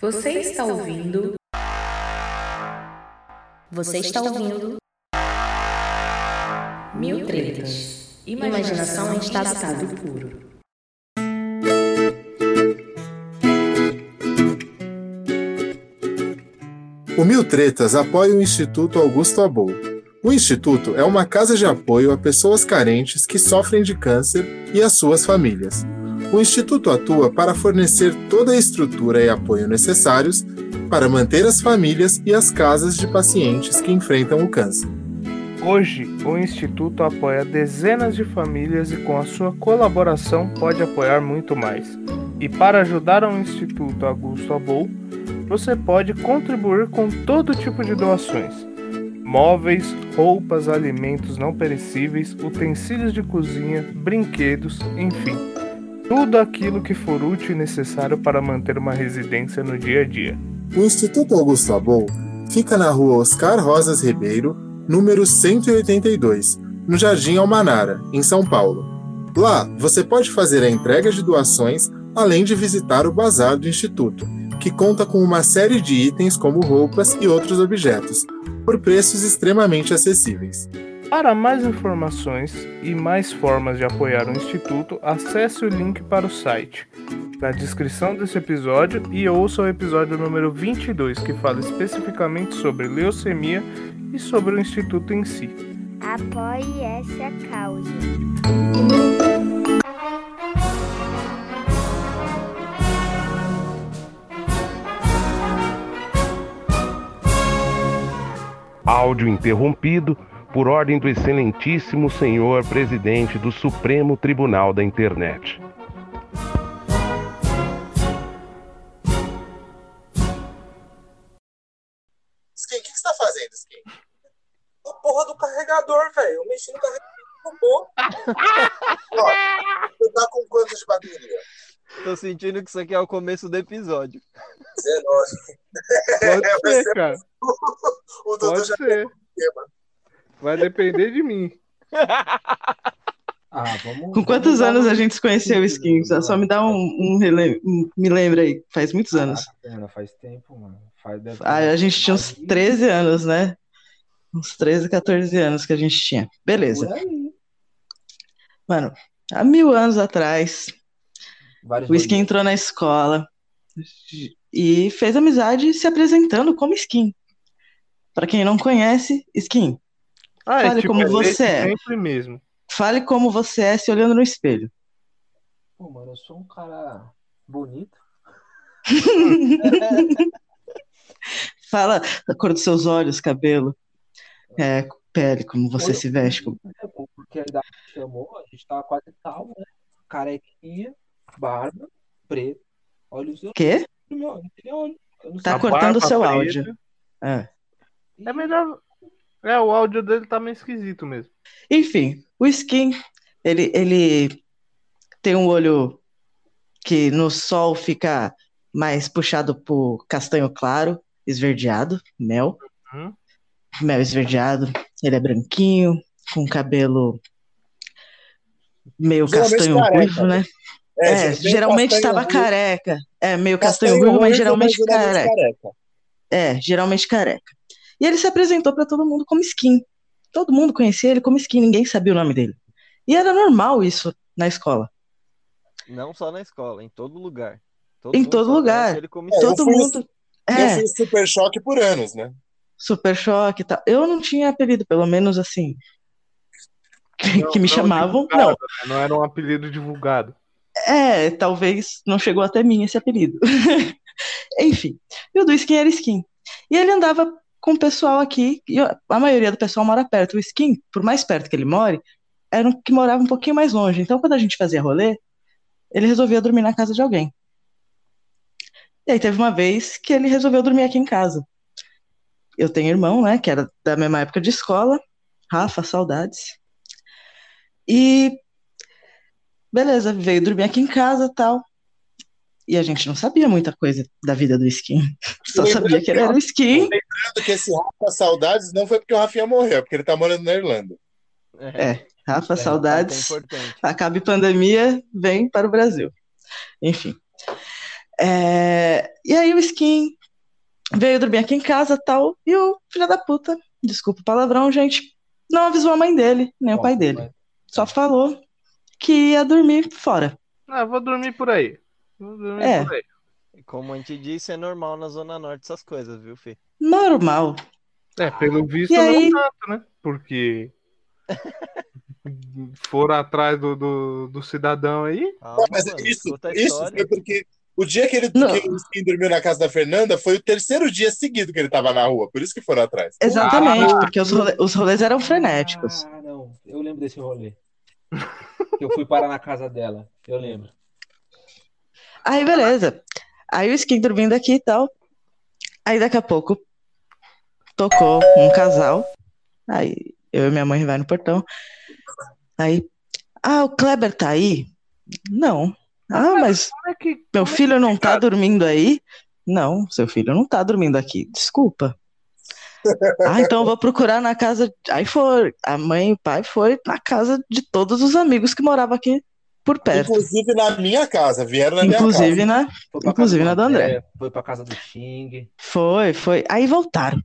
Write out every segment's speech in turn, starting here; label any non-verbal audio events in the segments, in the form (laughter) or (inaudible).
Você está ouvindo? Você está ouvindo? Mil tretas. Imaginação em estado puro. O Mil Tretas apoia o Instituto Augusto Abou. O Instituto é uma casa de apoio a pessoas carentes que sofrem de câncer e as suas famílias. O Instituto atua para fornecer toda a estrutura e apoio necessários para manter as famílias e as casas de pacientes que enfrentam o câncer. Hoje, o Instituto apoia dezenas de famílias e, com a sua colaboração, pode apoiar muito mais. E para ajudar o Instituto Augusto Abou, você pode contribuir com todo tipo de doações: móveis, roupas, alimentos não perecíveis, utensílios de cozinha, brinquedos, enfim, tudo aquilo que for útil e necessário para manter uma residência no dia a dia. O Instituto Augusto Abou fica na rua Oscar Rosas Ribeiro, número 182, no Jardim Almanara, em São Paulo. Lá, você pode fazer a entrega de doações, além de visitar o bazar do Instituto que conta com uma série de itens como roupas e outros objetos, por preços extremamente acessíveis. Para mais informações e mais formas de apoiar o Instituto, acesse o link para o site na descrição desse episódio e ouça o episódio número 22, que fala especificamente sobre leucemia e sobre o Instituto em si. Apoie essa causa. Áudio interrompido por ordem do Excelentíssimo Senhor Presidente do Supremo Tribunal da Internet. Skin, o que você tá fazendo, Skin? A porra do carregador, velho. Eu mexi no carregador robô. (laughs) Ó, você tá com quanto de bateria? Tô sentindo que isso aqui é o começo do episódio. 19. Pode (laughs) ser, cara. (laughs) O Dudu já ser. tema. Vai depender de mim. Ah, vamos, Com quantos anos a gente se conheceu, Skin? Só, só me dá um, um rele- um- Me lembra aí, faz muitos anos. Caraca, faz tempo, mano. Faz, Ah, a gente tinha uns 13 anos, né? Uns 13, 14 anos que a gente tinha. Beleza. Mano, há mil anos atrás, Vários o Skin entrou na escola e fez amizade se apresentando como Skin. Pra quem não conhece, Skin, Ah, Fale é tipo, como é você é. sempre mesmo. fale como você é se olhando no espelho. Pô, mano, eu sou um cara bonito. (laughs) Fala da cor dos seus olhos, cabelo, é, pele, como você Olho- se veste. como- porque a idade chamou, a gente tava quase calmo, né? Carequinha, barba, preto, olhos Quê? meu, olho. Eu não Tá. A cortando o seu preta. áudio. É. É melhor. É, o áudio dele tá meio esquisito mesmo. Enfim, o Skin, ele, ele tem um olho que no sol fica mais puxado pro castanho claro, esverdeado, mel. Uhum. Mel esverdeado. Ele é branquinho, com cabelo meio Geralmente castanho careca, ruivo, né? É, bem geralmente estava careca. É, meio castanho castanho ruivo, mas geralmente geralmente careca. É, geralmente careca. E ele se apresentou para todo mundo como Skin. Todo mundo conhecia ele como Skin, ninguém sabia o nome dele. E era normal isso na escola. Não só na escola, em todo lugar. Todo Em todo lugar. ele como É, Todo mundo. Eu É, fiz super choque por anos, né? super choque e tal. Eu não tinha apelido, pelo menos assim. Que, Não- que me não chamavam. Não, né? Não era um apelido divulgado. é, talvez não chegou até mim esse apelido. (laughs) Enfim, e o do Skin era Skin. E ele andava com o pessoal aqui, e a maioria do pessoal mora perto. O Skin, por mais perto que ele more, era um que morava um pouquinho mais longe. Então, quando a gente fazia rolê, ele resolvia dormir na casa de alguém. E aí teve uma vez que ele resolveu dormir aqui em casa. Eu tenho irmão, né, que era da mesma época de escola. Rafa, saudades. E beleza, veio dormir aqui em casa tal. E a gente não sabia muita coisa da vida do Skin. (laughs) Só sabia que ele era o Skin. Lembrando que esse Rafa Saudades não foi porque o Rafinha morreu, é porque ele tá morando na Irlanda. É, Rafa, É, saudades. É. Acabe pandemia, vem para o Brasil. Enfim. É, E aí o Skin veio dormir aqui em casa tal, e o filho da puta, desculpa o palavrão, gente, não avisou a mãe dele, nem o pai dele. Só falou que ia dormir fora. Ah, vou dormir por aí. É. Como a gente disse, é normal na Zona Norte essas coisas, viu, Fê? Normal. É, pelo visto E aí- não tanto, né? Porque (laughs) foram atrás do, do, do cidadão aí. Não, mas isso, isso foi porque o dia que, ele, que Skin dormiu na casa da Fernanda foi o terceiro dia seguido que ele tava na rua. Por isso que foram atrás. Exatamente, porque os, role- os rolês eram frenéticos. Ah, não. Eu lembro desse rolê. Que eu fui parar na casa dela. Eu lembro. Aí, beleza. Aí o Skin dormindo aqui e tal. Aí daqui a pouco tocou um casal. Aí eu e minha mãe vai no portão. Aí, ah, o Kleber tá aí? Não. Ah, mas meu filho não tá dormindo aí? Não, seu filho não tá dormindo aqui. Desculpa. (laughs) Ah, então eu vou procurar na casa. Aí foi. A mãe e o pai foi na casa de todos os amigos que moravam aqui por perto. Inclusive na minha casa, vieram na minha Inclusive casa. na, inclusive casa na do André. Foi pra casa do Xing. Foi, foi. Aí voltaram.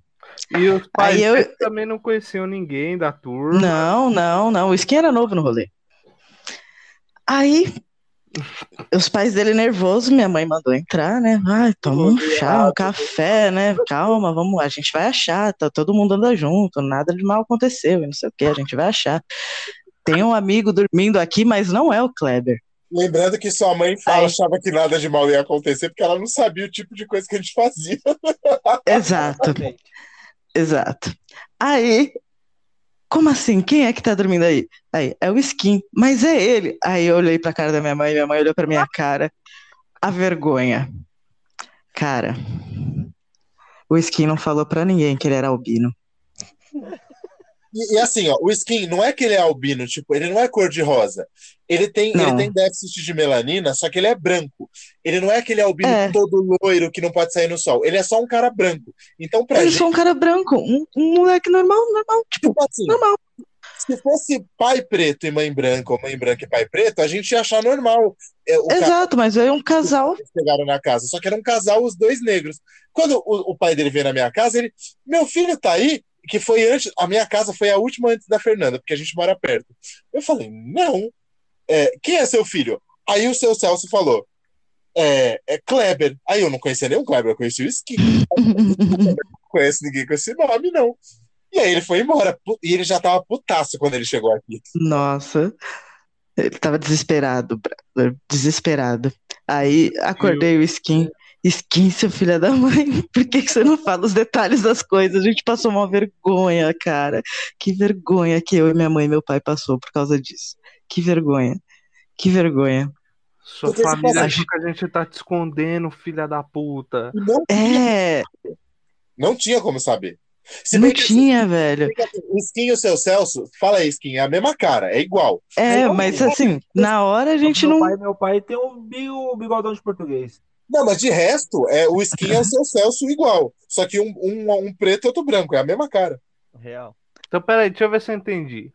E os pais Aí eu- também não conheciam ninguém da turma. Não, não, não. O Skin era novo no rolê. Aí, os pais dele nervosos, minha mãe mandou entrar, né? Ai, toma um chá, um café, né? Calma, vamos, a gente vai achar, tá todo mundo anda junto, nada de mal aconteceu, e não sei o que, a gente vai achar. Tem um amigo dormindo aqui, mas não é o Kleber. Lembrando que sua mãe fala, achava que nada de mal ia acontecer, porque ela não sabia o tipo de coisa que a gente fazia. (laughs) Exato. Exato. Aí, como assim? Quem é que tá dormindo aí? Aí, é o Skin, mas é ele. Aí eu olhei pra cara da minha mãe, minha mãe olhou pra minha cara. A vergonha. Cara, o Skin não falou pra ninguém que ele era albino. E, e assim, ó, o skin não é que ele é albino, tipo, ele não é cor-de-rosa. Ele tem, ele tem déficit de melanina, só que ele é branco. Ele não é aquele albino É. todo loiro que não pode sair no sol. Ele é só um cara branco. Então, pra Ele gente, só um cara branco, um, um moleque normal, normal, tipo, assim, normal. se fosse pai preto e mãe branca, ou mãe branca e pai preto, a gente ia achar normal. É, o cara- Exato, mas veio um casal. Chegaram na casa, só que era um casal, os dois negros. Quando o, o pai dele veio na minha casa, ele, meu filho tá aí, que foi antes, a minha casa foi a última antes da Fernanda, porque a gente mora perto. Eu falei, não, É, quem é seu filho? Aí o seu Celso falou, é, é Kleber. Aí eu não conhecia nenhum Kleber, eu conhecia o Skin. não (laughs) conheço ninguém com esse nome, não. E aí ele foi embora, e ele já tava putaço quando ele chegou aqui. Nossa, ele tava desesperado, desesperado. Aí acordei o Skin. Skin, seu filho da mãe, (laughs) por que que você não fala os detalhes das coisas? A gente passou uma vergonha, cara. Que vergonha que eu e minha mãe e meu pai passou por causa disso. Que vergonha. Que vergonha. Sua Porque se família acha que a gente tá te escondendo, filha da puta. Não, É, não tinha como saber. Se não assim, tinha, velho. assim, o Skin e o seu Celso, fala aí, Skin, é a mesma cara, é igual. É, mas assim, na hora a gente meu não. Pai, meu pai tem um bigodão de português. Não, mas de resto, é, o Skin é o seu Celso igual. Só que um, um, um preto e outro branco, é a mesma cara. Real. Então, peraí, deixa eu ver se eu entendi.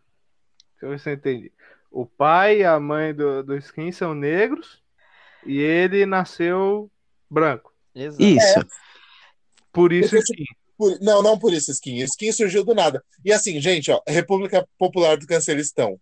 Deixa eu ver se eu entendi. O pai e a mãe do, do Skin são negros e ele nasceu branco. Exato. Isso. Por isso Porque, Skin. Por- não, não por isso, Skin. Skin surgiu do nada. E assim, gente, ó, República Popular do Cancelistão.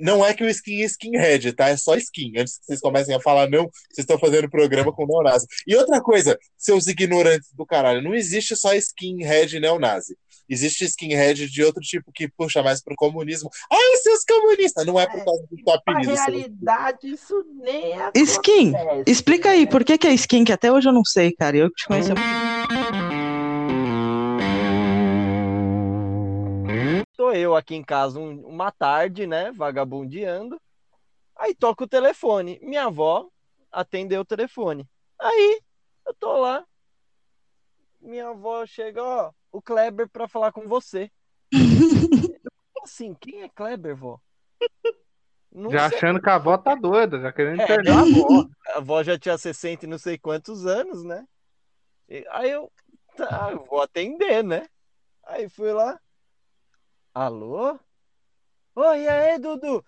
Não é que o skin é skinhead, tá? É só skin. Antes que vocês comecem a falar, não, vocês estão fazendo programa com neonazi. E outra coisa, seus ignorantes do caralho, não existe só skinhead neonazi. Existe skinhead de outro tipo que puxa mais pro comunismo. Ai, seus comunistas! Não é por causa do seu Na realidade, isso nem é. Skin, explica aí, por que que é skin? Que até hoje eu não sei, cara. Eu te conheço. Tô eu aqui em casa um- uma tarde, né, vagabundeando. Aí toca o telefone. Minha avó atendeu o telefone. Aí eu tô lá. Minha avó chega, ó, o Kleber pra falar com você. (laughs) assim, quem é Kleber, vó? Não Já sei. achando que a avó tá doida, já querendo É. internar a avó. A avó já tinha 60 e não sei quantos anos, né? E aí eu, tá, eu vou atender, né? Aí fui lá. Alô? Oi, e aí, Dudu?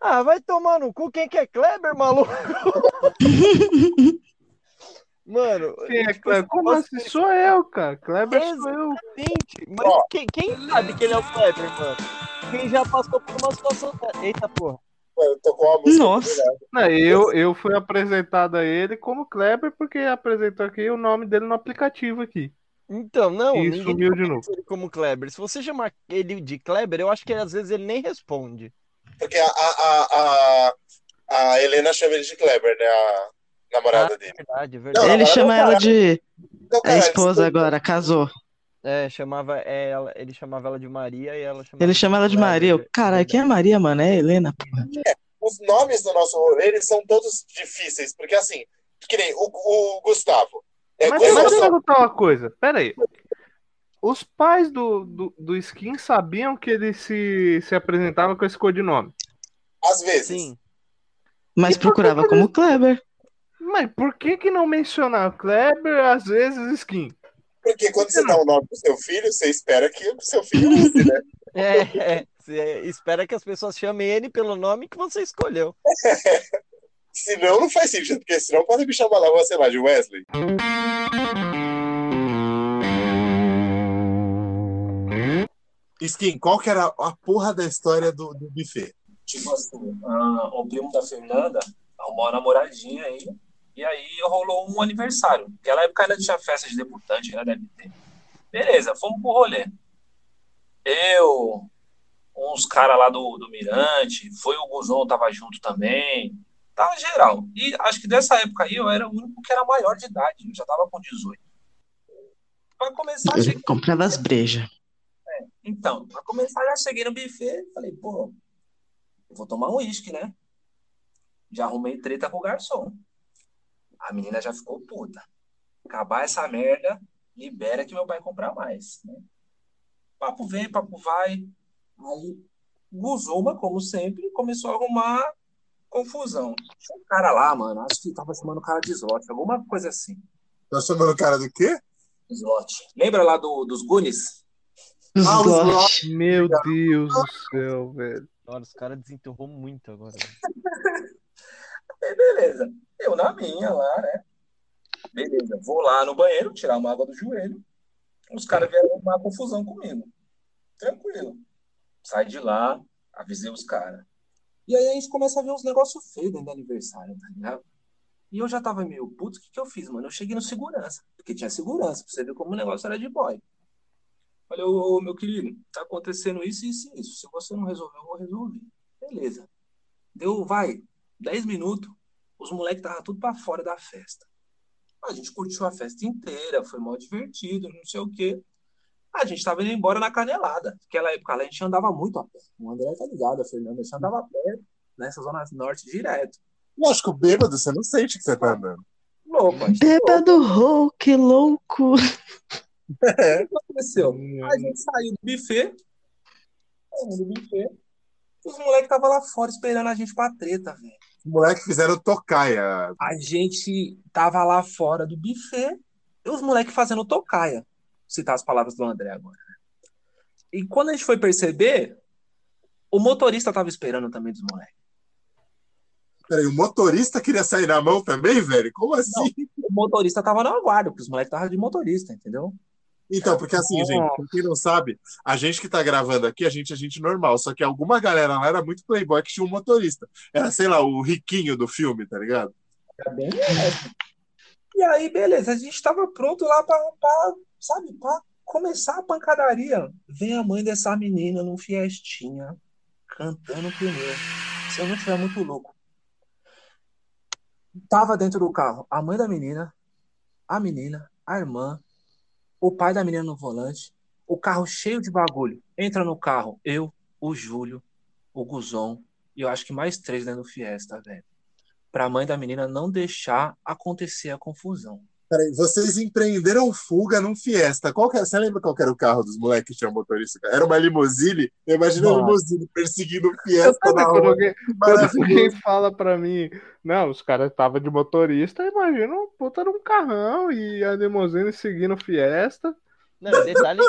Ah, vai tomar no cu, quem que é Kleber, maluco? (laughs) Mano, Quem é tipo, Kleber? Como você- assim? Sou eu, cara. Kleber sou eu. Exatamente. Mas quem, quem sabe que ele é o Kleber, mano? Quem já passou por uma situação. Eita porra. Mano, tocou uma música. Nossa. obrigado. Não, eu, eu fui apresentado a ele como Kleber porque apresentou aqui o nome dele no aplicativo aqui. Então, não, E ninguém sumiu de novo. ele como Kleber. Se você chamar ele de Kleber, eu acho que às vezes ele nem responde. Porque a, a, a, a, a Helena chama ele de Kleber, né? A namorada dele. Verdade, Não, verdade. Ele agora chama não, ela cara. de. Então, É esposa agora, casou. É, chamava ela, ele chamava ela de Maria e ela chamava Ele chama ela de. Maria. Eu, Caralho, quem é Maria, mano? É Helena. pô. Os nomes do nosso rolê, eles são todos difíceis. Porque assim, que nem o, o Gustavo. É, Mas deixa eu perguntar uma coisa. Pera aí. Os pais do, do, do Skin sabiam que ele se, se apresentava com esse codinome. às vezes. Sim. Mas E procurava que como Kleber. Mas por que que não mencionar Kleber, às vezes Skin? Porque quando você dá um nome pro seu filho, você espera que o seu filho use, né? (laughs) É, é. Você espera que as pessoas chamem ele pelo nome que você escolheu. (laughs) Senão não faz sentido, porque senão podem me chamar lá, sei lá, de Wesley. Skin, qual que era a porra da história do, do buffet? Tipo assim, ah, o primo da Fernanda arrumou uma namoradinha aí. E aí rolou um aniversário. Naquela época ainda tinha festa de debutante, né? Deve ter. Beleza, fomos pro rolê. Eu, uns caras lá do, do Mirante, foi o Guzon, tava junto também. Tava geral. E acho que dessa época aí eu era o único que era maior de idade. Eu já tava com 18. Pra começar, cheguei Eu comprava as brejas. então, pra começar, já cheguei no buffet, falei, pô, eu vou tomar um uísque, né? Já arrumei treta com o garçom. A menina já ficou puta. Acabar essa merda, libera que meu pai comprar mais, né? Papo vem, papo vai. Aí, Guzuma, como sempre, começou a arrumar confusão. Tinha um cara lá, mano, acho que tava chamando o cara de slot, alguma coisa assim. Tá chamando o cara do quê? Slot. Lembra lá do, dos Goonies? Ah, Slot. Meu Deus do céu, velho. Olha, os caras desenterrou muito agora. Aí, (laughs) beleza. Eu na minha lá, né? Beleza. Vou lá no banheiro, tirar uma água do joelho. Os caras vieram arrumar confusão comigo. Tranquilo. Sai de lá, avisei os caras. E aí a gente começa a ver uns negócios feios dentro do aniversário, tá ligado? E eu já tava meio puto, o que que eu fiz, mano? Eu cheguei no segurança, porque tinha segurança, pra você ver como o negócio era de boy. Falei, ô, meu querido, tá acontecendo isso, isso e isso. Se você não resolver, eu vou resolver. Beleza. Deu, vai, 10 minutos, os moleques estavam tudo pra fora da festa. A gente curtiu a festa inteira, foi mal divertido, não sei o quê. A gente tava indo embora na canelada. Naquela época lá, a gente andava muito a pé. O André tá ligado, a Fernanda, a gente andava a pé nessa zona norte direto. Lógico, bêbado, você não sente que você tá andando. Louco, a gente Bêbado rou, que louco. (laughs) O que aconteceu? A gente saiu do buffet, saiu do buffet, os moleques estavam lá fora esperando a gente pra treta, velho. Os moleques fizeram tocaia. A gente tava lá fora do buffet e os moleques fazendo tocaia. Citar as palavras do André agora. né? E quando a gente foi perceber, o motorista tava esperando também dos moleques. Peraí, o motorista queria sair na mão também, velho? Como assim? O motorista tava na guarda, porque os moleques estavam de motorista, entendeu? Então, porque assim, Nossa. gente, pra quem não sabe, a gente que tá gravando aqui, a gente é gente normal, só que alguma galera lá era muito playboy que tinha um motorista. Era, sei lá, o riquinho do filme, tá ligado? Bem essa. E aí, beleza, a gente tava pronto lá pra, pra, sabe, pra começar a pancadaria. Vem a mãe dessa menina num fiestinha, cantando primeiro. Se eu não tiver muito louco. Tava dentro do carro a mãe da menina, a menina, a irmã, o pai da menina no volante, o carro cheio de bagulho. Entra no carro, eu, o Júlio, o Guzon e eu acho que mais três dentro do Fiesta, velho. Pra mãe da menina não deixar acontecer a confusão. Peraí, vocês empreenderam fuga num Fiesta. Qual que era, você lembra qual que era o carro dos moleques que tinha motorista? Era uma limusine? Eu imagino a Nossa. limusine perseguindo o Fiesta na quando rua. alguém, quando alguém fala pra mim, não, os caras estavam de motorista, imagina um puta num carrão e a limusine seguindo o Fiesta. Não, e detalhe.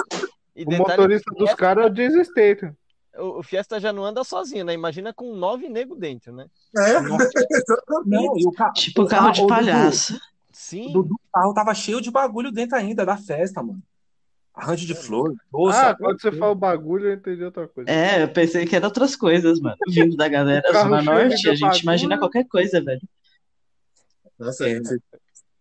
E O detalhe motorista que dos caras é o Jason Statham. O, o Fiesta já não anda sozinho, né? Imagina com nove negros dentro, né? É, (laughs) Não, e o ca... Tipo o carro de palhaço. Sim. Do, do carro tava cheio de bagulho dentro ainda da festa, mano. Arranjo de flor, doça. ah, quando você fala o bagulho, eu entendi outra coisa. É, eu pensei que era outras coisas, mano. Vindo da galera (laughs) da Zona Norte, a gente bagulho. imagina qualquer coisa, velho. Nossa, É. gente,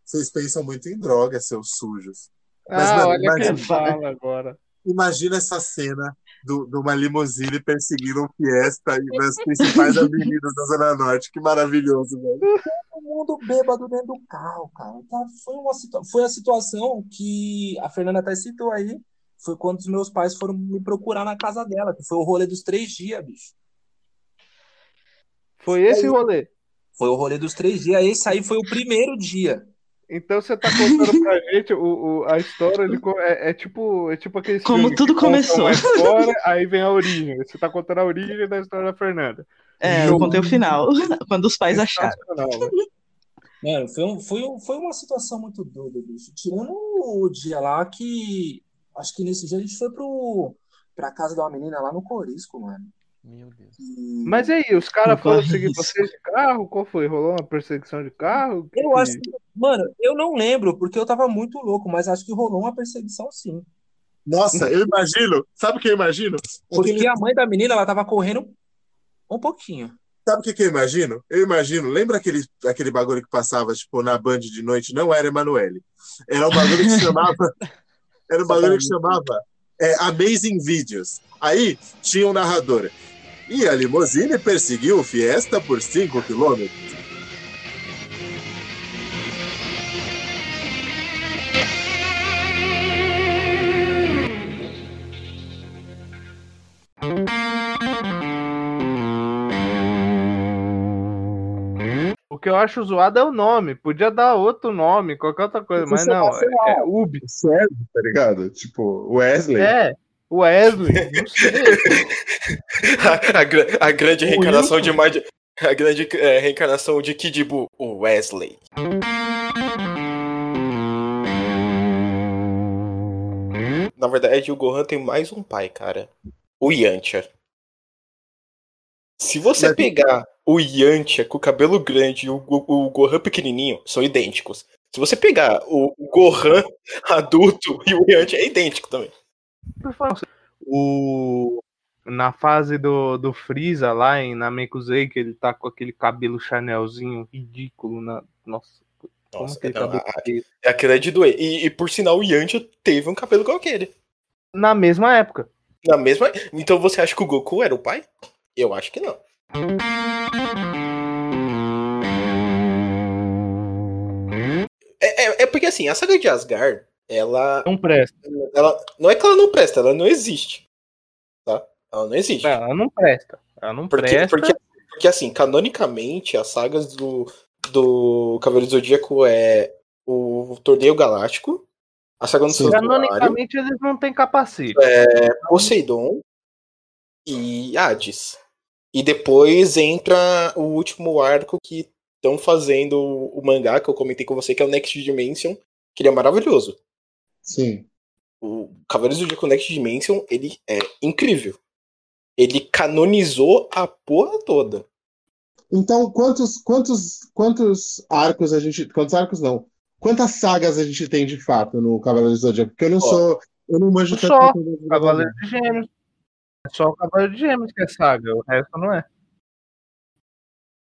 vocês pensam muito em droga, seus sujos. Mas, ah, mano, olha imagina- quem fala agora. Imagina essa cena do- de uma limusine perseguindo um Fiesta e das principais avenidas da Zona Norte. Que maravilhoso, velho. Todo mundo bêbado dentro do carro, cara. Tá, foi, uma, situa- foi a situação que a Fernanda até citou aí. Foi quando os meus pais foram me procurar na casa dela, que foi o rolê dos três dias, bicho. Foi esse rolê. Foi o rolê dos três dias. Esse aí foi o primeiro dia. Então você tá contando pra (laughs) gente o, o- a história de é, é tipo é tipo aquele Como tudo começou. história, aí vem a origem. Você tá contando a origem da história da Fernanda. É, eu contei o final, (laughs) quando os pais acharam. Sensacional, velho. Mano, foi, um- foi, um- foi uma situação muito doida, bicho. Tirando o dia lá que. Acho que nesse dia a gente foi pro, pra casa de uma menina lá no Corisco, mano. Meu Deus. Mas aí, os caras foram seguir vocês de carro? Qual foi? Rolou uma perseguição de carro? Que Eu que- acho que. Mano, eu não lembro, porque eu tava muito louco, mas acho que rolou uma perseguição sim. Nossa, eu imagino. Sabe o que eu imagino? Porque Aquele- a mãe da menina, ela tava correndo um pouquinho. Sabe o que, que eu imagino? Eu imagino, lembra aquele, aquele bagulho que passava, tipo, na Band de noite? Não era Emanuele. Era um bagulho que chamava. Era um bagulho que chamava é, Amazing Videos. Aí tinha um narrador. E a limusine perseguiu o Fiesta por 5 quilômetros. O que eu acho zoado é o nome. Podia dar outro nome, qualquer outra coisa, mas Você não. passa É, é Ubi. Sério, tá ligado? Tipo, Wesley. É, Wesley. Não sei. (laughs) a, a a grande O reencarnação de Mad... A grande é, reencarnação de Kid Buu, o Wesley. Na verdade, o Gohan tem mais um pai, cara. O Yantia. Se você Mas- pegar o Yantia com o cabelo grande e o, o, o Gohan pequenininho, são idênticos. Se você pegar o Gohan (laughs) adulto e o Yantia, é idêntico também. O... Na fase do, do Freeza lá em Namekusei, que ele tá com aquele cabelo Chanelzinho ridículo. Na... Nossa, Nossa, não, feio. Aquilo é de doer. E, e por sinal, o Yantia teve um cabelo igual aquele. Na mesma época. Na mesma. Então você acha que o Goku era o pai? Eu acho que não. É, é, é porque assim, a saga de Asgard, ela, Não presta. ela. Não é que ela não presta, ela não existe. Tá? Ela não existe. Ela não presta. Ela não Porque, presta. porque, porque assim, canonicamente, as sagas do, do Cavaleiro do Zodíaco é o Torneio Galáctico, a saga do Sim. Canonicamente eles não têm capacete. é Poseidon e Hades. E depois entra o último arco que estão fazendo o mangá que eu comentei com você, que é o Next Dimension, que ele é maravilhoso. Sim. O Cavaleiros do Zodíaco Next Dimension, ele é incrível. Ele canonizou a porra toda. Então, quantos, quantos, quantos arcos a gente. Quantos arcos não? Quantas sagas a gente tem de fato no Cavaleiro do Zodíaco? Porque eu não Ó, sou. Eu não manjo tanto Só. do Cavaleiro de Gêmeos. É só o Cavaleiro de Gêmeos que é saga, o resto não é.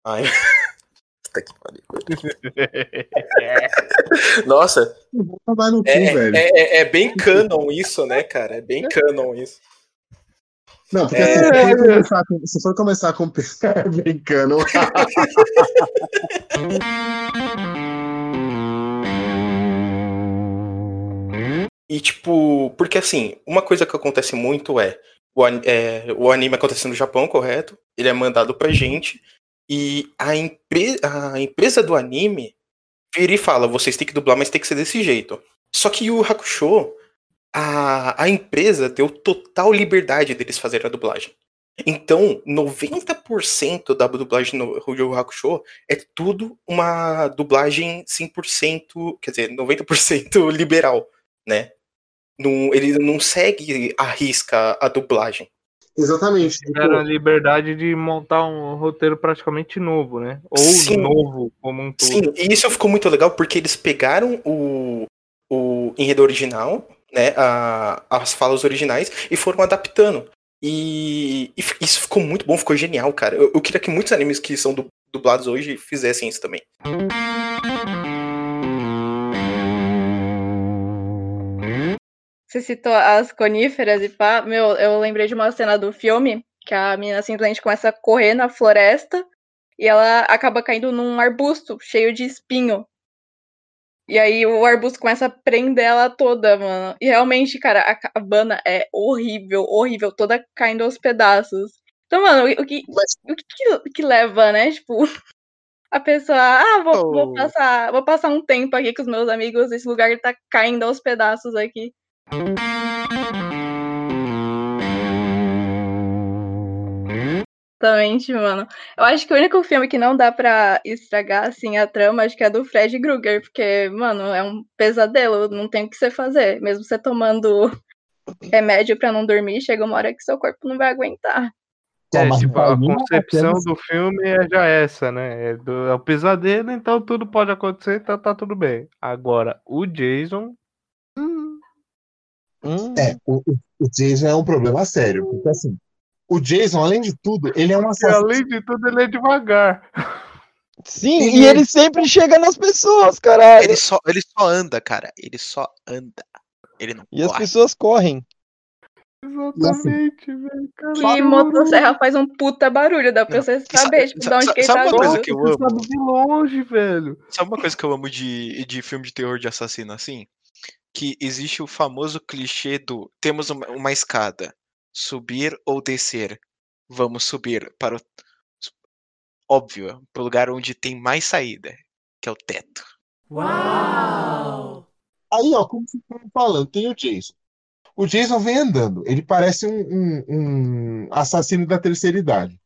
Ai. (laughs) Puta que pariu. (laughs) Nossa, Vai no cu, é, velho. é, é- é bem canon isso, né, cara? É bem canon isso. Não, porque É. se, for começar com, se for começar com (laughs) brincando. E, tipo, porque assim, uma coisa que acontece muito é o, é, o anime acontece no Japão, correto? Ele é mandado pra gente. E a, empre a empresa do anime vira e fala: vocês têm que dublar, mas tem que ser desse jeito. Só que o Hakusho, a, a empresa deu total liberdade deles fazerem a dublagem. Então, 90% da dublagem no Yu Hakusho é tudo uma dublagem 100%, quer dizer, 90% (laughs) liberal, né? Não, ele não segue a risca a dublagem. Exatamente. tipo, Tiveram a liberdade de montar um roteiro praticamente novo, né? Ou Sim. novo como um todo. Sim, e isso ficou muito legal porque eles pegaram o, o enredo original, né, a- as falas originais, e foram adaptando. E, e isso ficou muito bom, ficou genial, cara. Eu, eu queria que muitos animes que são du- dublados hoje fizessem isso também. Você citou as coníferas e pá. Meu, eu lembrei de uma cena do filme que a menina simplesmente começa a correr na floresta e ela acaba caindo num arbusto cheio de espinho. E aí o arbusto começa a prender ela toda, mano. E realmente, cara, a cabana é horrível, horrível, toda caindo aos pedaços. Então, mano, o que, o que, que- leva, né? Tipo, (laughs) a pessoa, ah, vou, vou Oh. passar, vou passar um tempo aqui com os meus amigos, esse lugar tá caindo aos pedaços aqui. Exatamente, mano. Eu acho que o único filme que não dá pra estragar, assim, a trama, acho que é do Fred Krueger, porque, mano, é um pesadelo, não tem o que você fazer. Mesmo você tomando (laughs) remédio pra não dormir, chega uma hora que seu corpo não vai aguentar. É, tipo, a concepção do filme é já essa, né? É, do, é o pesadelo, então tudo pode acontecer, então tá tudo bem. Agora, o Jason. hum, Hum, É, o, o- Jason é um problema sério, porque assim, o Jason, além de tudo, ele é um e assassino. além de tudo, ele é devagar. Sim, Ele e é- ele sempre chega nas pessoas, caralho. Ele só, ele só anda, cara. Ele só anda. Ele não E as corre. pessoas correm. Exatamente, velho. E motosserra faz um puta barulho, dá pra você e sa- saber, tipo, de onde que sabe tá uma coisa que eu amo? sabe de longe, velho. Sabe uma coisa que eu amo de, de filme de terror de assassino assim? Que existe o famoso clichê do temos uma, uma escada, subir ou descer. Vamos subir para o óbvio, para o lugar onde tem mais saída, que é o teto. Aí, ó, como vocês estão falando, tem o Jason. O Jason vem andando, ele parece um, um- um assassino da terceira idade.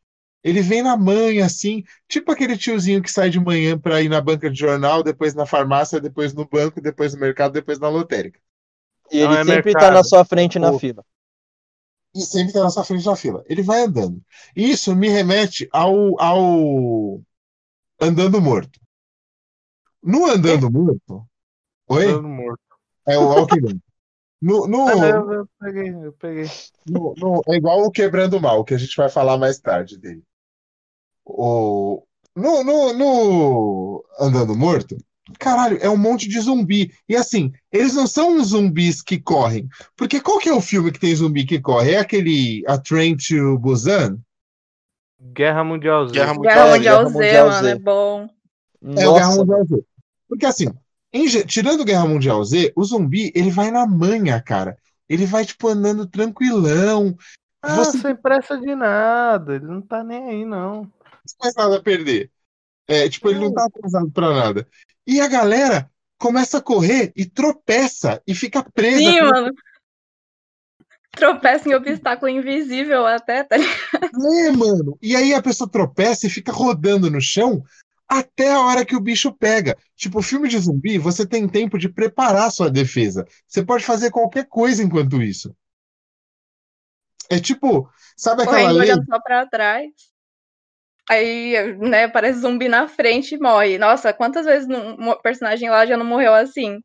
Ele vem na manhã, assim, tipo aquele tiozinho que sai de manhã pra ir na banca de jornal, depois na farmácia, depois no banco, depois no mercado, depois na lotérica. E Não ele é sempre tá mercado. na sua frente na Pô. fila. E sempre tá na sua frente na fila. Ele vai andando. Isso me remete ao, ao Andando Morto. No Andando Morto. Oi? Todo morto. É o Walking No, no, Ah, eu, eu peguei, eu peguei. no- no- é igual o Quebrando o Mal, que a gente vai falar mais tarde dele. O, no, no, no Andando Morto, caralho, é um monte de zumbi. E assim, eles não são zumbis que correm. Porque qual que é o filme que tem zumbi que corre? É aquele A Train to Busan? Guerra Mundial Z. Guerra Guerra Mundial, Mundial Guerra Z, Mundial mano, Z. é bom. É o Guerra Mundial Z. Porque assim, em tirando Guerra Mundial Z, o zumbi, ele vai na manha, cara. Ele vai, tipo, andando tranquilão. Ah, Você sem pressa de nada. Ele não tá nem aí, não. Mais nada a perder. É, tipo, ele não tá atrasado pra nada. E a galera começa a correr e tropeça e fica presa. Sim, mano. Tropeça em obstáculo invisível até, tá ligado? É, mano. E aí a pessoa tropeça e fica rodando no chão até a hora que o bicho pega. Tipo, filme de zumbi, você tem tempo de preparar sua defesa. Você pode fazer qualquer coisa enquanto isso. É tipo, sabe aquela Correndo, lei? olhando só pra trás. Aí, né, aparece zumbi na frente e morre. Nossa, quantas vezes um personagem lá já não morreu assim?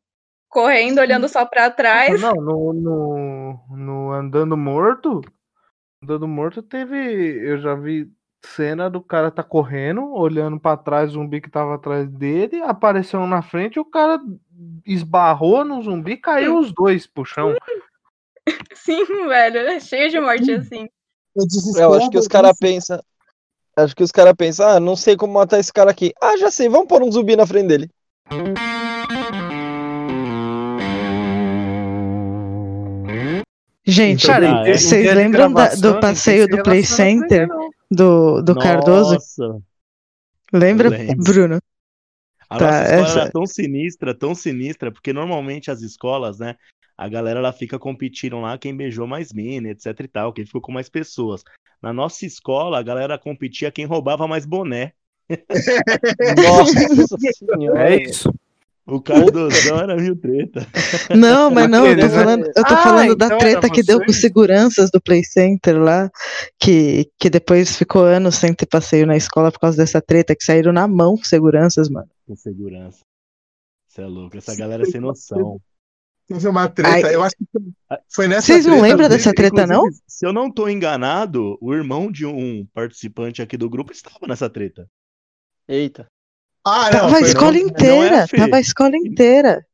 Correndo, olhando só pra trás. Não, no, no, no Andando Morto. Andando Morto teve. Eu já vi cena do cara tá correndo, olhando pra trás, o zumbi que tava atrás dele, apareceu na frente, o cara esbarrou no zumbi, caiu os dois pro chão. (laughs) Sim, velho, é cheio de morte assim. É eu acho que os caras pensam. Acho que os caras pensam, ah, não sei como matar esse cara aqui. Ah, já sei, vamos pôr um zumbi na frente dele. Gente, Cara, em dia- em vocês lembram da- do passeio do se Play Center do, do Cardoso? Nossa, Lembra, eu lembro. Bruno? a Tá, nossa escola essa- era tão sinistra, tão sinistra, porque normalmente as escolas, né, a galera ela fica competindo lá quem beijou mais mina, etc e tal, quem ficou com mais pessoas. Na nossa escola, a galera competia quem roubava mais boné. (laughs) Nossa senhora. É isso. O Cardozão era mil treta. Não, mas não, eu tô né? falando, eu tô Ah, falando da então treta era que deu com seguranças do Play Center lá, que, que depois ficou anos sem ter passeio na escola por causa dessa treta, que saíram na mão com seguranças, mano. Com segurança. Você é louco. Essa galera sem noção. Teve uma treta, Ai. eu acho que foi nessa Vocês não lembram dessa treta, não? Se eu não tô enganado, o irmão de um participante aqui do grupo estava nessa treta. Eita. Ah, não, Tava a escola não é, inteira, Fê? tava a escola inteira.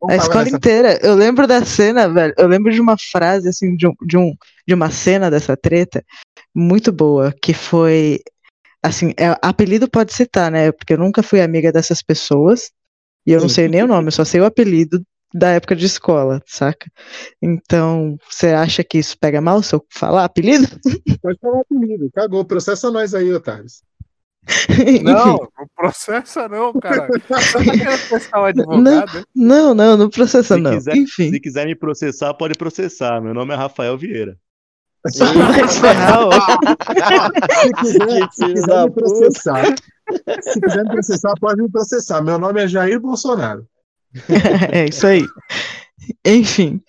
não A escola nessa- inteira. Eu lembro da cena, velho. Eu lembro de uma frase, assim, de, um, de, um, de uma cena dessa treta muito boa, que foi. Assim, é, apelido pode citar, né? Porque eu nunca fui amiga dessas pessoas. E eu não sei nem o nome, eu só sei o apelido da época de escola, saca? Então, você acha que isso pega mal se eu falar apelido? (laughs) Pode falar apelido, cagou, processa nós aí, otários. Não, não processa não, cara. Você tá querendo processar o advogado? hein? Não, não, não processa Se não. quiser, Enfim, se quiser me processar, pode processar. Meu nome é Rafael Vieira. (laughs) se quiser, se filho quiser da me processar, se quiser me processar, pode me processar. Meu nome é Jair Bolsonaro. (laughs) É isso aí. Enfim.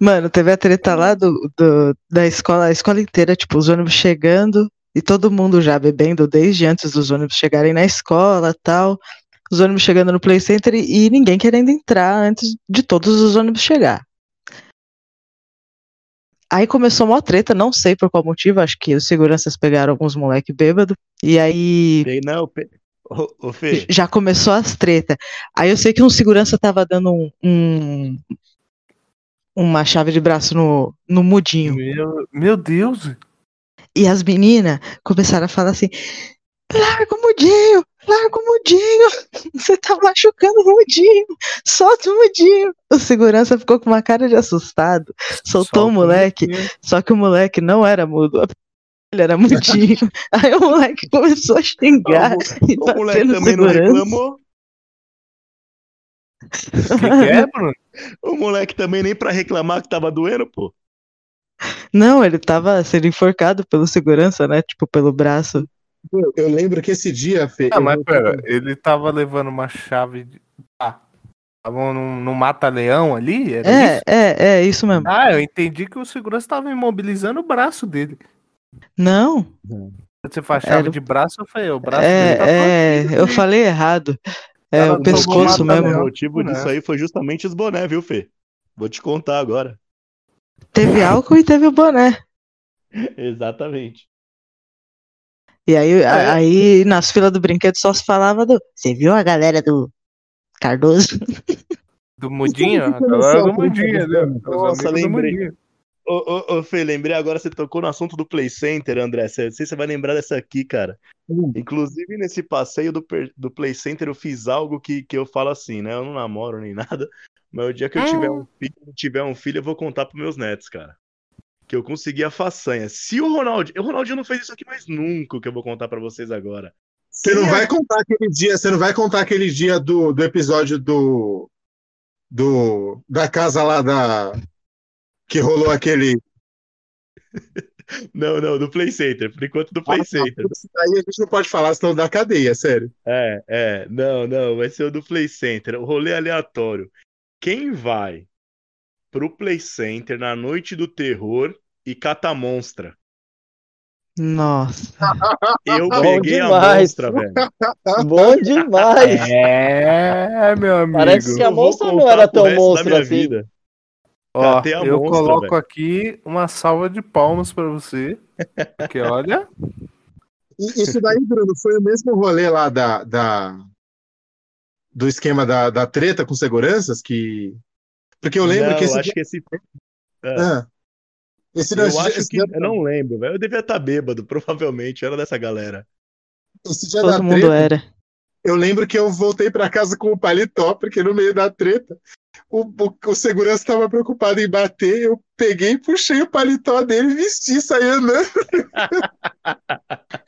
Mano, teve a treta lá do, do- da escola, a escola inteira, tipo, os ônibus chegando e todo mundo já bebendo desde antes dos ônibus chegarem na escola tal. Os ônibus chegando no Play Center e, e ninguém querendo entrar antes de todos os ônibus chegar. Aí começou uma treta, não sei por qual motivo, acho que os seguranças pegaram alguns moleque bêbado, e aí Não. Ô, ô, Fê, já começou as treta. Aí eu sei que um segurança tava dando um, um- uma chave de braço no, no mudinho. Meu, meu Deus. E as meninas começaram a falar assim: larga o mudinho, larga o mudinho, (laughs) você tá machucando o mudinho, solta o mudinho. O segurança ficou com uma cara de assustado, soltou o Solta moleque, mudinho. só que o moleque não era mudo. Ele era mudinho. (laughs) Aí o moleque começou a xingar e o bater moleque no também não segurança. reclamou. O que, que é, Bruno? O moleque também nem pra reclamar que tava doendo, pô. Não, ele tava sendo enforcado pelo segurança, né? Tipo, pelo braço. Eu, lembro que esse dia, Fê. Ah, mas pera, ele tava levando uma chave de. Ah, tava num, num mata-leão ali? Era É, isso? é, é isso mesmo. Ah, eu entendi que o segurança tava imobilizando o braço dele. Não, você faz chave Era- de braço, eu falei, o braço dele tá é, é, eu falei errado. É Ela o pescoço mesmo. O motivo né? disso aí foi justamente os boné, viu, Fê? Vou te contar agora. Teve álcool e teve o boné. (laughs) Exatamente. E aí, É. aí nas filas do brinquedo só se falava do. Você viu a galera do Cardoso? Do mudinho? (laughs) A galera do a treta mudinho, do né? Nossa, amigos do lembrei. mudinho. Ô, ô, ô, Fê, lembrei agora, você tocou no assunto do Play Center, André. Cê- Não sei se você vai lembrar dessa aqui, cara. Hum. Inclusive, nesse passeio do, do Play Center, eu fiz algo que, que eu falo assim, né? Eu não namoro nem (laughs) nada, mas o dia que eu tiver um filho, tiver um filho, eu vou contar pros meus netos, cara. Que eu consegui a façanha. Se o Ronaldinho. O Ronaldinho não fez isso aqui mais nunca, que eu vou contar pra vocês agora. Você não vai contar aquele dia, você não vai contar aquele dia do, do episódio do, do da casa lá da que rolou aquele. (laughs) Não, não, do Play Center. Por enquanto, do Play Center. Isso daí a gente não pode falar, senão da cadeia, sério. É, é, não, não, vai ser o do Play Center, o rolê aleatório. Quem vai pro Play Center na noite do terror e cata a monstra? Nossa. (laughs) Eu Bom peguei a demais. monstra, velho. (laughs) Bom demais. É, meu amigo. Parece que a monstra não era tão monstra assim. vida. Ó, eu monstra, coloco velho. aqui uma salva de palmas pra você. Porque olha. E isso daí, Bruno, foi o mesmo rolê lá da, da do esquema da, da treta com seguranças que. Porque eu lembro Não, que esse. acho que esse. Ah. Esse, Eu acho esse que. dia- Eu não lembro, velho. Eu devia estar bêbado, provavelmente. Era dessa galera. esse dia da Todo mundo treta, era. Eu lembro que eu voltei pra casa com o paletó, porque no meio da treta, o, o, o segurança estava preocupado em bater, eu peguei, puxei o paletó dele, vesti, saí andando.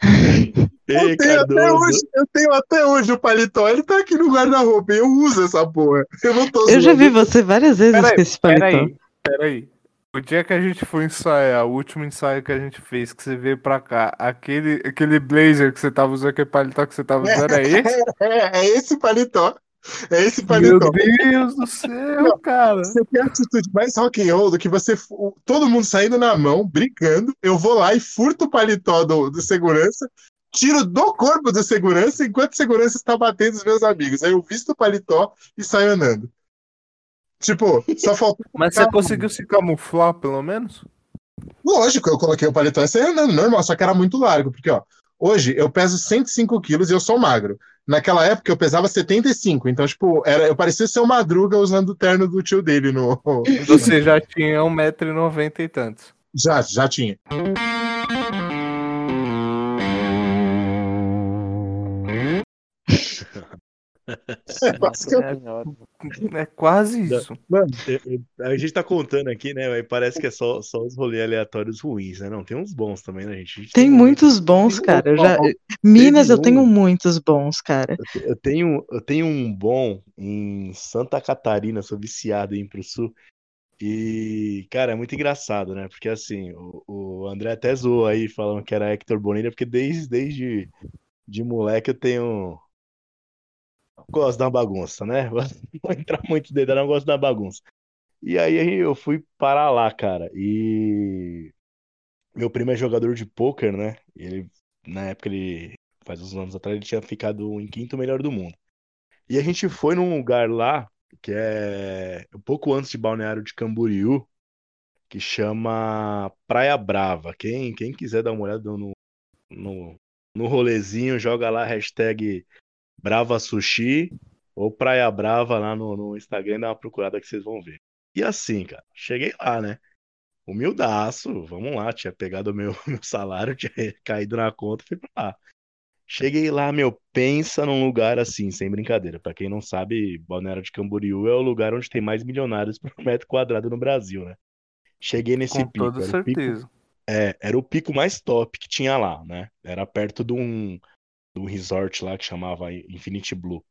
Ei, (laughs) Eu tenho, até hoje, eu tenho até hoje o paletó, ele tá aqui no guarda-roupa, e eu uso essa porra. Eu não tô Eu já vi você várias vezes Peraí, com esse paletó. peraí, peraí. O dia que a gente foi ensaiar, o último ensaio que a gente fez, que você veio pra cá, aquele, aquele blazer que você tava usando, aquele paletó que você tava usando, é (laughs) esse? É, é esse paletó. É esse Meu paletó. Deus do céu, cara. Você quer atitude mais rock and roll do que você todo mundo saindo na mão, brincando. Eu vou lá e furto o paletó do, do segurança, tiro do corpo do segurança enquanto o segurança está batendo os meus amigos. Aí eu visto o paletó e saio andando. Tipo, só faltou. (laughs) Mas você conseguiu se camuflar, pelo menos? Lógico, eu coloquei o paletó e saí andando, normal, só que era muito largo, porque, ó, hoje eu peso 105 quilos e eu sou magro. Naquela época eu pesava 75, então, tipo, era, eu parecia ser o Madruga usando o terno do tio dele no. (laughs) Você já tinha 1,90m e tantos. Já, já tinha. (laughs) É, basicamente. É quase isso. Mano, a gente tá contando aqui, né? Mas parece que é só, só os rolês aleatórios ruins, né? Não, tem uns bons também, né, gente? A gente Tem muitos bons, cara. Eu já... Minas, eu um- tenho muitos bons, cara. Eu tenho, eu tenho um bom em Santa Catarina, sou viciado em ir pro sul. E, cara, é muito engraçado, né? Porque assim, o, o André até zoou aí falando que era Hector Bonilha, porque desde, desde de moleque eu tenho. Gosto da bagunça, né? (laughs) Não vou entrar muito dentro, não gosto da bagunça. E aí eu fui parar lá, cara. E meu primo é jogador de pôquer, né? E ele, na época, ele faz uns anos atrás, ele tinha ficado em quinto melhor do mundo. E a gente foi num lugar lá, que é um pouco antes de Balneário de Camboriú, que chama Praia Brava. Quem, quem quiser dar uma olhada no, no, no rolezinho, joga lá hashtag Brava Sushi ou Praia Brava lá no, no Instagram dá uma procurada que vocês vão ver. E assim, cara, cheguei lá, né? Humildaço, vamos lá, tinha pegado o meu, (laughs) meu salário, tinha caído na conta, fui pra lá. Cheguei lá, meu, pensa num lugar assim, sem brincadeira. Pra quem não sabe, Balneário de Camboriú é o lugar onde tem mais milionários por metro quadrado no Brasil, né? Cheguei nesse Com pico. toda era o pico- certeza. é, era o pico mais top que tinha lá, né? Era perto de um, de um resort lá que chamava Infinity Blue.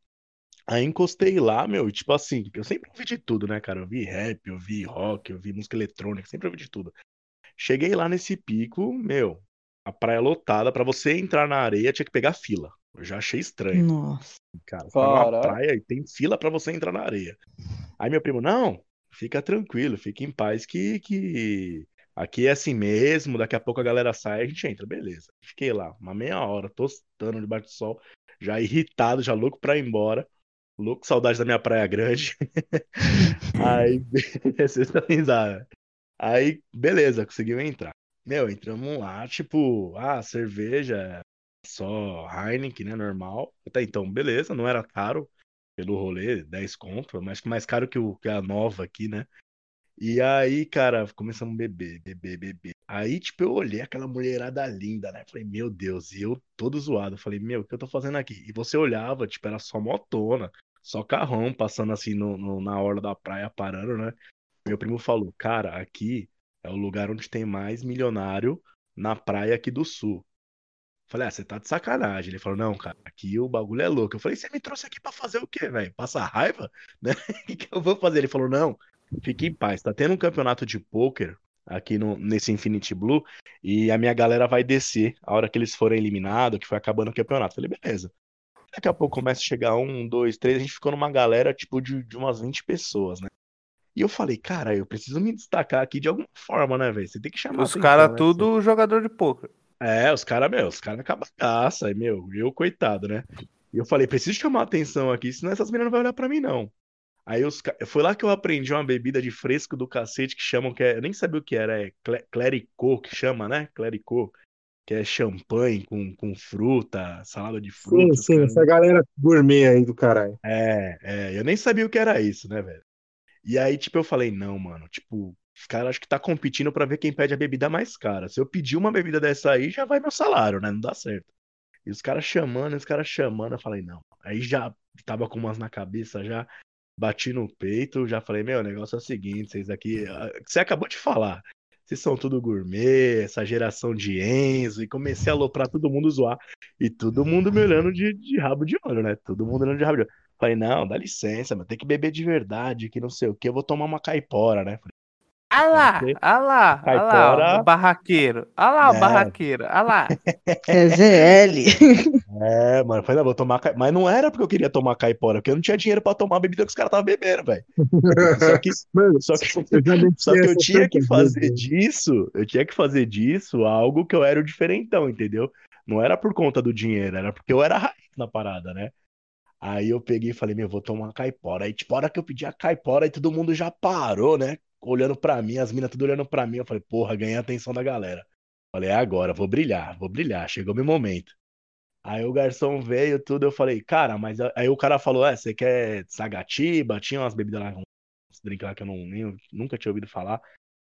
Aí encostei lá, meu, e tipo assim, eu sempre ouvi de tudo, né, cara? Eu vi rap, eu vi rock, eu vi música eletrônica, sempre ouvi de tudo. Cheguei lá nesse pico, meu, a praia lotada, pra você entrar na areia tinha que pegar fila. Eu já achei estranho. Nossa. Cara, você tá Caraca. praia e tem fila pra você entrar na areia. Aí meu primo, não, fica tranquilo, fica em paz que, que aqui é assim mesmo, daqui a pouco a galera sai, a gente entra, beleza. Fiquei lá uma meia hora, tostando debaixo do sol, já irritado, já louco pra ir embora. Louco, saudade da minha praia grande. (laughs) Aí, (laughs) vocês risada. Aí, beleza, conseguiu entrar. Meu, entramos lá, tipo, ah, cerveja, só Heineken, né, normal. Até então, beleza, não era caro pelo rolê, 10 conto, mas mais caro que, o, que a nova aqui, né? E aí, cara, começamos a beber, beber, beber. Aí, tipo, eu olhei aquela mulherada linda, né? Falei, meu Deus, e eu todo zoado. Falei, meu, o que eu tô fazendo aqui? E você olhava, tipo, era só motona, só carrão passando assim no, no- na orla da praia, parando, né? Meu primo falou, cara, aqui é o lugar onde tem mais milionário na praia aqui do sul. Falei, ah, você tá de sacanagem. Ele falou, não, cara, aqui o bagulho é louco. Eu falei, você me trouxe aqui pra fazer o quê, velho? Passar raiva? (laughs) Né? O que que eu vou fazer? Ele falou, não, fique em paz. Tá tendo um campeonato de pôquer aqui no, nesse Infinity Blue e a minha galera vai descer a hora que eles forem eliminados, que foi acabando o campeonato. Falei, beleza. Daqui a pouco começa a chegar um, dois, três, a gente ficou numa galera, tipo, de, de umas 20 pessoas, né? E eu falei, cara, eu preciso me destacar aqui de alguma forma, né, velho? Você tem que chamar Os atenção, caras né? tudo jogador de poker. É, os caras, meu, os caras acabam caça, aí, meu, eu, coitado, né? E eu falei, preciso chamar atenção aqui, senão essas meninas não vão olhar pra mim, não. Aí os, foi lá que eu aprendi uma bebida de fresco do cacete que chamam, que é, eu nem sabia o que era, é cle- clericô, que chama, né? Clericô, que é champanhe com, com fruta, salada de Sim, fruta. os sim, caras- essa galera gourmet aí do caralho. É, é, eu nem sabia o que era isso, né, velho? E aí, tipo, eu falei, não, mano, tipo, os caras acho que tá competindo pra ver quem pede a bebida mais cara. Se eu pedir uma bebida dessa aí, já vai meu salário, né? Não dá certo. E os caras chamando, os caras chamando, eu falei, não. Aí já tava com umas na cabeça, já bati no peito, já falei, meu, o negócio é o seguinte, vocês aqui, ah, você acabou de falar. Vocês são tudo gourmet, essa geração de Enzo, e comecei a aloprar todo mundo zoar. E todo mundo me olhando de, de rabo de olho, né? Todo mundo olhando de rabo de olho. Falei, não, dá licença, mas tem que beber de verdade, que não sei o que, eu vou tomar uma caipora, né? Falei, Ah lá, ah lá, ah lá, o barraqueiro. Ah lá, o É. barraqueiro. Ah lá. É ZL. (laughs) É, mano, falei, não, vou tomar. cai- Mas não era porque eu queria tomar caipora, porque eu não tinha dinheiro pra tomar a bebida que os caras estavam bebendo, velho. (laughs) Só que, Mano, só que, só que eu tinha que fazer vezes. disso, eu tinha que fazer disso algo que eu era o diferentão, entendeu? Não era por conta do dinheiro, era porque eu era raiz na parada, né? Aí eu peguei e falei, meu, vou tomar caipora. Aí, tipo, a hora que eu pedi a caipora, aí todo mundo já parou, né? Olhando pra mim, as minas tudo olhando pra mim. Eu falei, porra, ganhei a atenção da galera. Falei, é agora, vou brilhar, vou brilhar, chegou meu momento. Aí o garçom veio, tudo, eu falei, cara, mas aí o cara falou, é, você quer sagatiba? Tinha umas bebidas lá, uns drinks lá que eu não, nem, nunca tinha ouvido falar.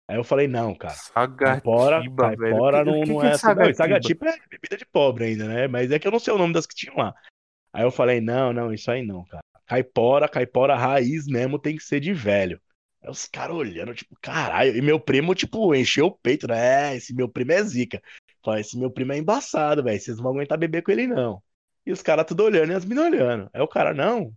Aí eu falei, não, cara, Sagatiba, velho. caipora O que- o não, que não que é é assim, não, sagatiba? sagatiba é bebida de pobre ainda, né? Mas é que eu não sei o nome das que tinham lá. Aí eu falei, não, não, isso aí não, cara. Caipora, caipora raiz mesmo tem que ser de velho. Aí os caras olhando, tipo, caralho. E meu primo, tipo, encheu o peito, né? É, esse meu primo é zica. Falei, esse meu primo é embaçado, velho. Vocês não vão aguentar beber com ele, não. E os caras tudo olhando e as minas olhando. Aí o cara, não.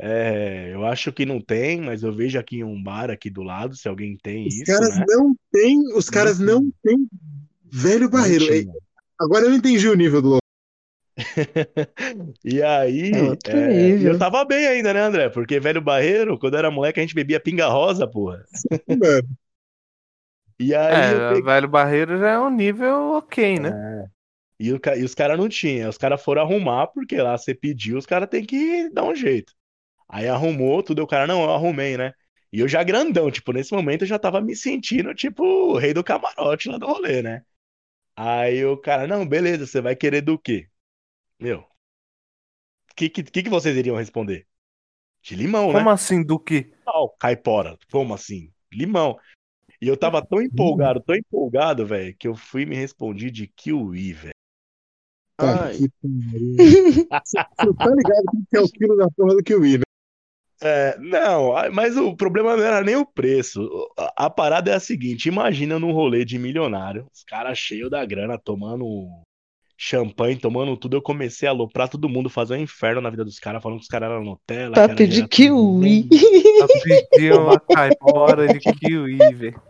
É, eu acho que não tem, mas eu vejo aqui em um bar aqui do lado, se alguém tem Os isso, caras né? não têm, os caras não têm velho barreiro. Agora eu entendi o nível do (laughs) E aí, É é, nível. eu tava bem ainda, né, André? Porque velho barreiro, quando eu era moleque, a gente bebia pinga rosa, porra. mano. E aí É, peguei. velho barreiro já é um nível ok, né? É. E, o e os caras não tinham. Os caras foram arrumar, porque lá você pediu, os caras têm que dar um jeito. Aí arrumou tudo, o cara, não, eu arrumei, né? E eu já grandão, tipo, nesse momento eu já tava me sentindo, tipo, o rei do camarote lá do rolê, né? Aí o cara, não, beleza, você vai querer do quê? Meu, o que, que, que vocês iriam responder? De limão, né? Como assim do que? Não, caipora. Como assim? Limão. E eu tava tão empolgado, tão empolgado, velho, que eu fui e me respondi de kiwi, velho. Ai. que. Você você tá ligado que é o quilo da porra do Kiwi, né? É, não, mas o problema não era nem o preço. A, a parada é a seguinte: imagina num rolê de milionário, os caras cheios da grana, tomando champanhe, tomando tudo. Eu comecei a aloprar todo mundo, fazer um inferno na vida dos caras, falando que os caras eram Nutella, Pra pedir kiwi. Pra pedir uma caipora de kiwi, velho.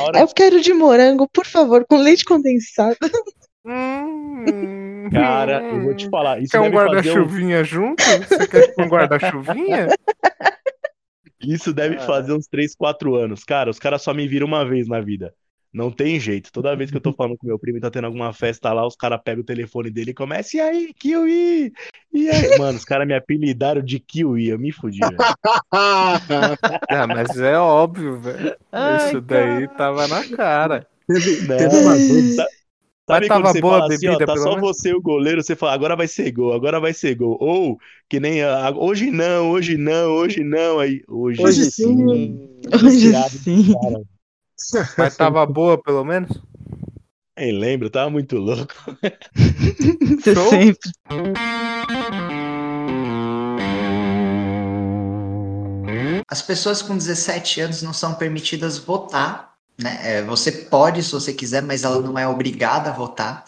Hora Eu quero de morango, por favor, com leite condensado. Hum, Cara, eu vou te falar, isso Quer um deve fazer um, guarda-chuvinha junto? Você quer um guarda-chuvinha? isso deve fazer uns 3, 4 anos. Cara, os caras só me viram uma vez na vida. Não tem jeito. Toda vez que eu tô falando com meu primo e tá tendo alguma festa lá, os caras pegam o telefone dele e começam, e aí, Kiwi? E aí? Mano, os caras me apelidaram de Kiwi, eu me fudi, velho. (laughs) Ah, mas é óbvio, velho. Ai, Isso daí tava na cara. Teve, Não. teve uma Mas Sabe quando tava você boa a fala assim, ó, bebida, tá pelo só menos? você e o goleiro, você fala, agora vai ser gol, agora vai ser gol. Ou, que nem, a- hoje não, hoje não, hoje não, aí, hoje, Hoje sim. sim. Hoje sim. cara. Mas tava boa, pelo menos? Nem lembro, tava muito louco. (laughs) Você sempre. As pessoas com 17 anos não são permitidas votar, né? É, você pode, se você quiser, mas ela não é obrigada a votar.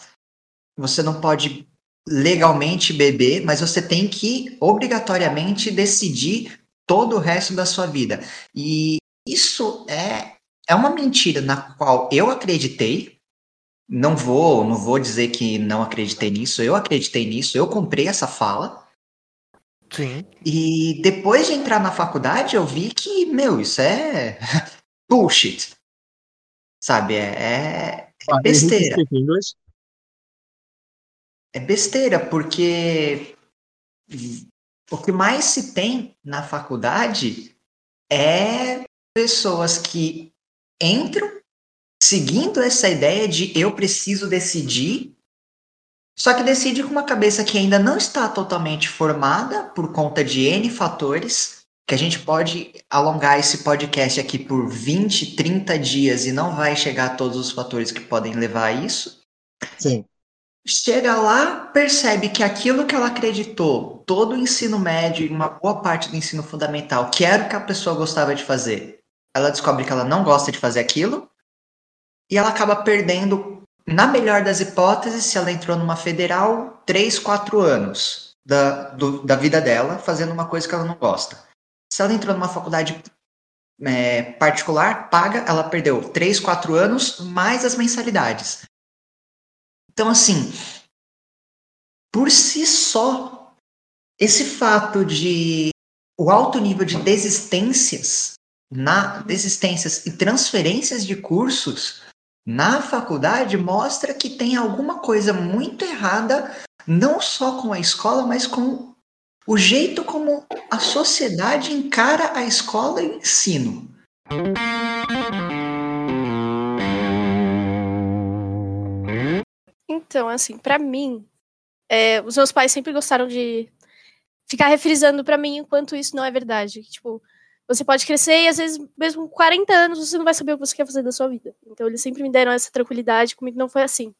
Você não pode legalmente beber, mas você tem que obrigatoriamente decidir todo o resto da sua vida. E isso é, é uma mentira na qual eu acreditei. Não vou, não vou dizer que não acreditei nisso. Eu acreditei nisso. Eu comprei essa fala. Sim. E depois de entrar na faculdade, eu vi que, meu, isso é (laughs) bullshit. Sabe? É, é- é Ah, besteira. É besteira, porque o que mais se tem na faculdade é pessoas que entram seguindo essa ideia de eu preciso decidir, só que decide com uma cabeça que ainda não está totalmente formada por conta de N fatores, que a gente pode alongar esse podcast aqui por 20, 30 dias e não vai chegar a todos os fatores que podem levar a isso Sim. chega lá, percebe que aquilo que ela acreditou, todo o ensino médio e uma boa parte do ensino fundamental, que era o que a pessoa gostava de fazer, ela descobre que ela não gosta de fazer aquilo e ela acaba perdendo, na melhor das hipóteses, se ela entrou numa federal, 3, 4 anos da, do- da vida dela fazendo uma coisa que ela não gosta. Se ela entrou numa faculdade é, particular, paga, ela perdeu 3, 4 anos mais as mensalidades. Então, assim, por si só, esse fato de o alto nível de desistências na desistências e transferências de cursos na faculdade mostra que tem alguma coisa muito errada não só com a escola, mas com o jeito como a sociedade encara a escola e o ensino. Então, assim, pra mim, é, os meus pais sempre gostaram de ficar refrisando pra mim enquanto isso não é verdade. Tipo, você pode crescer e às vezes, mesmo com 40 anos, você não vai saber o que você quer fazer da sua vida. Então, eles sempre me deram essa tranquilidade, comigo não foi assim.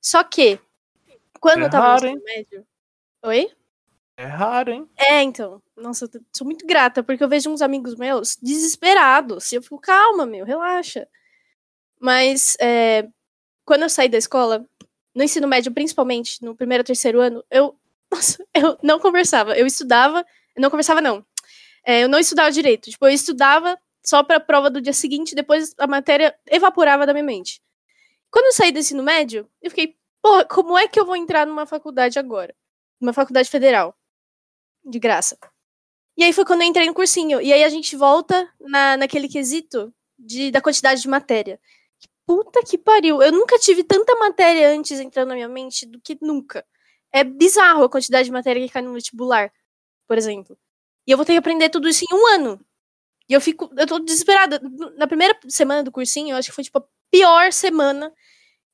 Só que, quando É eu tava raro, no ensino médio. Oi? É raro, hein? É, então. Nossa, eu sou muito grata, porque eu vejo uns amigos meus desesperados. E eu fico, calma, meu, relaxa. Mas, é, quando eu saí da escola, no ensino médio, principalmente, no primeiro ou terceiro ano, eu, (laughs) nossa, eu não conversava. Eu estudava, eu não conversava, não. É, eu não estudava direito. Tipo, eu estudava só pra prova do dia seguinte, depois a matéria evaporava da minha mente. Quando eu saí do ensino médio, eu fiquei, pô, como é que eu vou entrar numa faculdade agora? Numa faculdade federal de graça. E aí foi quando eu entrei no cursinho. E aí a gente volta na, naquele quesito de, da quantidade de matéria. Puta que pariu. Eu nunca tive tanta matéria antes entrando na minha mente do que nunca. É bizarro a quantidade de matéria que cai no vestibular, por exemplo. E eu vou ter que aprender tudo isso em um ano. E eu fico. Eu tô desesperada. Na primeira semana do cursinho, eu acho que foi tipo a pior semana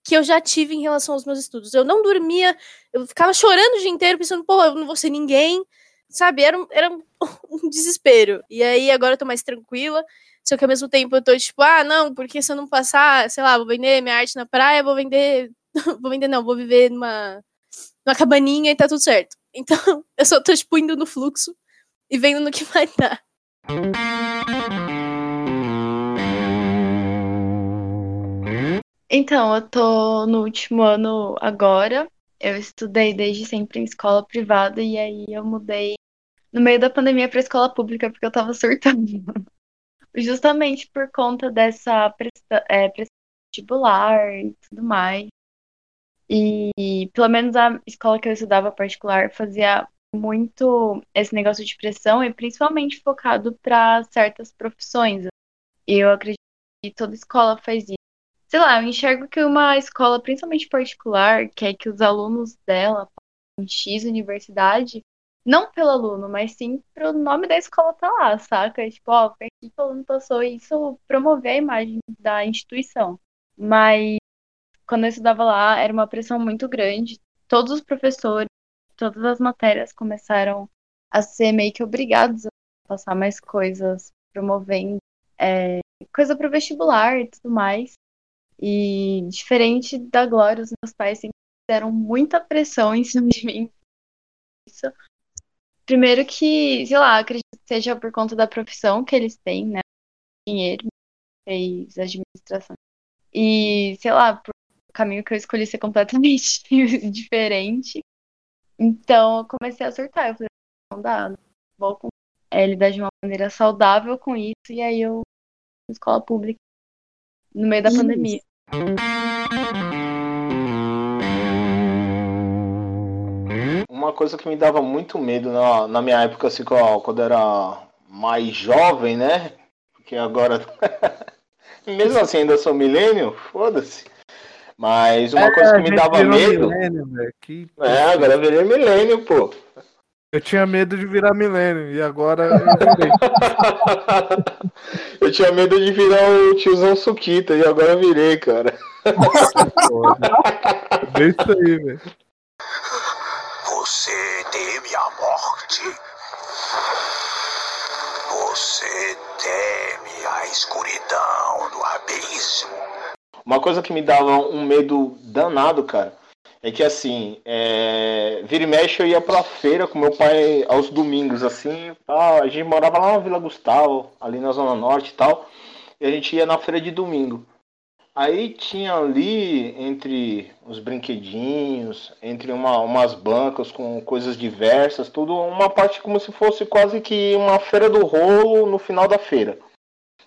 que eu já tive em relação aos meus estudos. Eu não dormia, eu ficava chorando o dia inteiro, pensando, pô, eu não vou ser ninguém sabe, era um, era um, (laughs) desespero. E aí agora eu tô mais tranquila, só que ao mesmo tempo eu tô tipo, ah, não, porque se eu não passar, sei lá, vou vender minha arte na praia, vou vender, (laughs) vou vender não, vou viver numa, numa cabaninha e tá tudo certo. Então, (laughs) eu só tô tipo indo no fluxo e vendo no que vai dar. Então, eu tô no último ano agora. Eu estudei desde sempre em escola privada e aí eu mudei no meio da pandemia para escola pública porque eu tava surtando. (laughs) Justamente por conta dessa presta- é, vestibular e tudo mais. E pelo menos a escola que eu estudava particular fazia muito esse negócio de pressão e principalmente focado para certas profissões. Eu acredito que toda escola faz isso. Sei lá, eu enxergo que uma escola, principalmente particular, quer que os alunos dela em X universidade, não pelo aluno, mas sim pro nome da escola tá lá, saca? Tipo, ó, aqui que o aluno passou e isso promover a imagem da instituição. Mas quando eu estudava lá, era uma pressão muito grande. Todos os professores, todas as matérias começaram a ser meio que obrigados a passar mais coisas, promovendo é, coisa pro vestibular e tudo mais. E diferente da Glória, os meus pais sempre fizeram muita pressão em cima de mim. Isso. Primeiro que, sei lá, acredito que seja por conta da profissão que eles têm, né? Dinheiro, fez administração. E, sei lá, por o caminho que eu escolhi ser completamente (laughs) diferente. Então eu comecei a surtar. Eu falei, não dá, vou com... é, lidar de uma maneira saudável com isso. E aí eu escola pública no meio da Isso. pandemia. Uma coisa que me dava muito medo na, na minha época, assim, quando quando eu era mais jovem, né? Porque agora. (laughs) Mesmo assim, ainda sou milênio, foda-se. Mas uma É, coisa que me dava medo. milênio, velho, que- É, agora eu virei milênio, pô. Eu tinha medo de virar milênio e agora eu (laughs) virei. Eu tinha medo de virar o tiozão Suquita e agora eu virei, cara. É isso aí, velho. Você teme a morte. Você teme a escuridão do abismo. Uma coisa que me dava um medo danado, cara, é que assim, é... vira e mexe eu ia pra feira com meu pai aos domingos, assim, ah, a gente morava lá na Vila Gustavo, ali na Zona Norte e tal, e a gente ia na feira de domingo. Aí tinha ali, entre os brinquedinhos, entre uma- umas bancas com coisas diversas, tudo, uma parte como se fosse quase que uma feira do rolo no final da feira,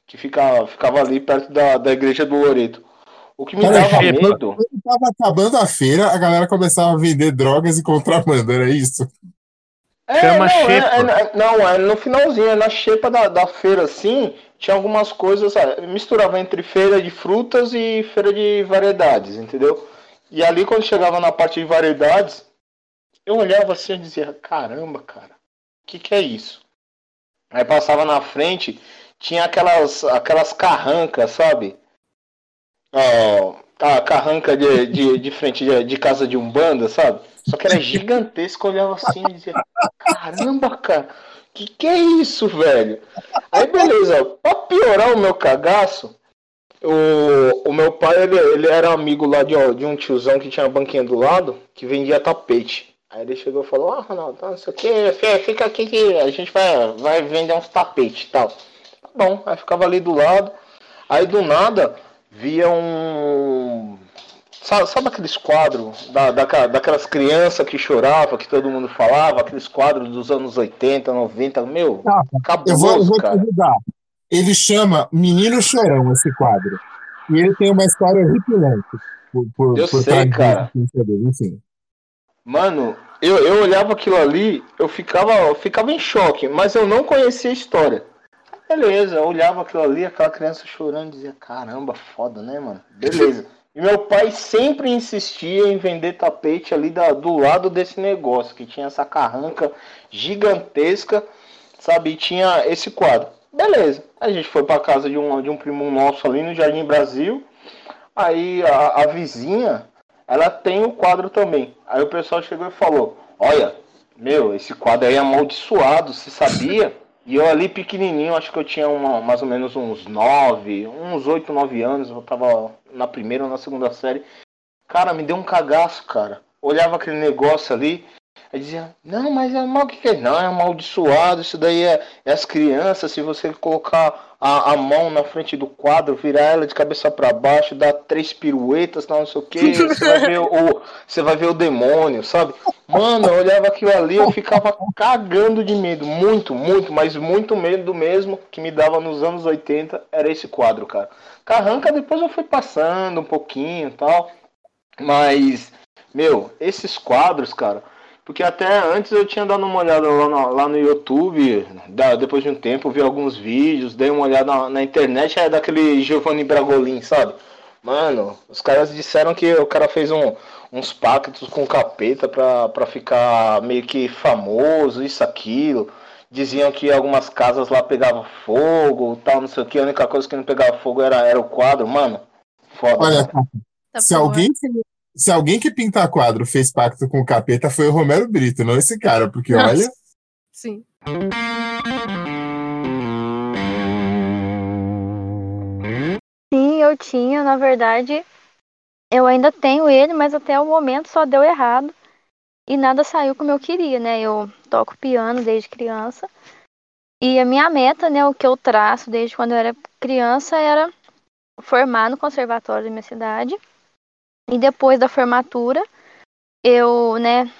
que fica, ficava ali perto da, da igreja do Loreto. O que me Cara, dava quando- medo. Quando tava acabando a feira, a galera começava a vender drogas e contrabando, era isso? É, Chama não, é- xepa. é- não, é no finalzinho, é na xepa da, da feira, assim, tinha algumas coisas, é, misturava entre feira de frutas e feira de variedades, entendeu? E ali, quando chegava na parte de variedades, eu olhava assim e dizia, caramba, cara, o que que é isso? Aí passava na frente, tinha aquelas, aquelas carrancas, sabe? Ó, a carranca de, de, de frente de, de casa de Umbanda, sabe? Só que era gigantesca, eu olhava assim e dizia, caramba, cara, que que é isso, velho? Aí beleza, pra piorar o meu cagaço, o, o meu pai, ele, ele era amigo lá de, de um tiozão que tinha a banquinha do lado, que vendia tapete. Aí ele chegou e falou, ah, Ronaldo, não sei o que, fica aqui que a gente vai, vai vender uns tapetes e tal. Tá bom, aí ficava ali do lado. Aí do nada via um. Sabe, sabe aqueles quadros da, daquela- daquelas crianças que choravam, que todo mundo falava, aqueles quadros dos anos 80, 90, meu, Eu vou, eu vou te ajudar. Ele chama Menino Chorão esse quadro. E ele tem uma história horripilante. Por, por, Eu por sei, cara. da Enfim. Mano, eu, eu olhava aquilo ali, eu ficava, eu ficava em choque, mas eu não conhecia a história. Beleza, eu olhava aquilo ali, aquela criança chorando, dizia, caramba, foda, né, mano? Beleza. E meu pai sempre insistia em vender tapete ali da- do lado desse negócio, que tinha essa carranca gigantesca, sabe? E tinha esse quadro. Beleza. A gente foi pra casa de um, de um primo nosso ali no Jardim Brasil. Aí a, a vizinha, ela tem o quadro também. Aí o pessoal chegou e falou: Olha, meu, esse quadro aí é amaldiçoado, você sabia? (laughs) E eu ali pequenininho, acho que eu tinha uma, mais ou menos uns 9, uns 8, 9 anos, eu tava na primeira ou na segunda série. Cara, me deu um cagaço, cara. Olhava aquele negócio ali, aí dizia, não, mas é mal que que é? Não, é amaldiçoado, isso daí é, é as crianças, se você colocar a, a mão na frente do quadro, virar ela de cabeça para baixo, dar três piruetas, não sei o que, você vai ver o, você vai ver o demônio, sabe? Mano, eu olhava aquilo ali, eu ficava cagando de medo, muito, muito, mas muito medo mesmo que me dava nos anos 80, era esse quadro, cara. Carranca depois eu fui passando um pouquinho tal, mas, meu, esses quadros, cara, porque até antes eu tinha dado uma olhada lá no, lá no YouTube, da- depois de um tempo vi alguns vídeos, dei uma olhada na, na internet, é daquele Giovanni Bragolin, sabe? Mano, os caras disseram que o cara fez um- uns pactos com o capeta pra, pra ficar meio que famoso, isso, aquilo. Diziam que algumas casas lá pegavam fogo, tal, não sei o que. A única coisa que não pegava fogo era, era o quadro, mano. Foda. Olha, Tá se, alguém, se alguém que pintar quadro fez pacto com o capeta, foi o Romero Brito, não esse cara, porque Nossa. olha. Sim. Sim, eu tinha, na verdade, eu ainda tenho ele, mas até o momento só deu errado e nada saiu como eu queria, né? Eu toco piano desde criança e a minha meta, né, o que eu traço desde quando eu era criança era formar no conservatório da minha cidade e depois da formatura eu, né,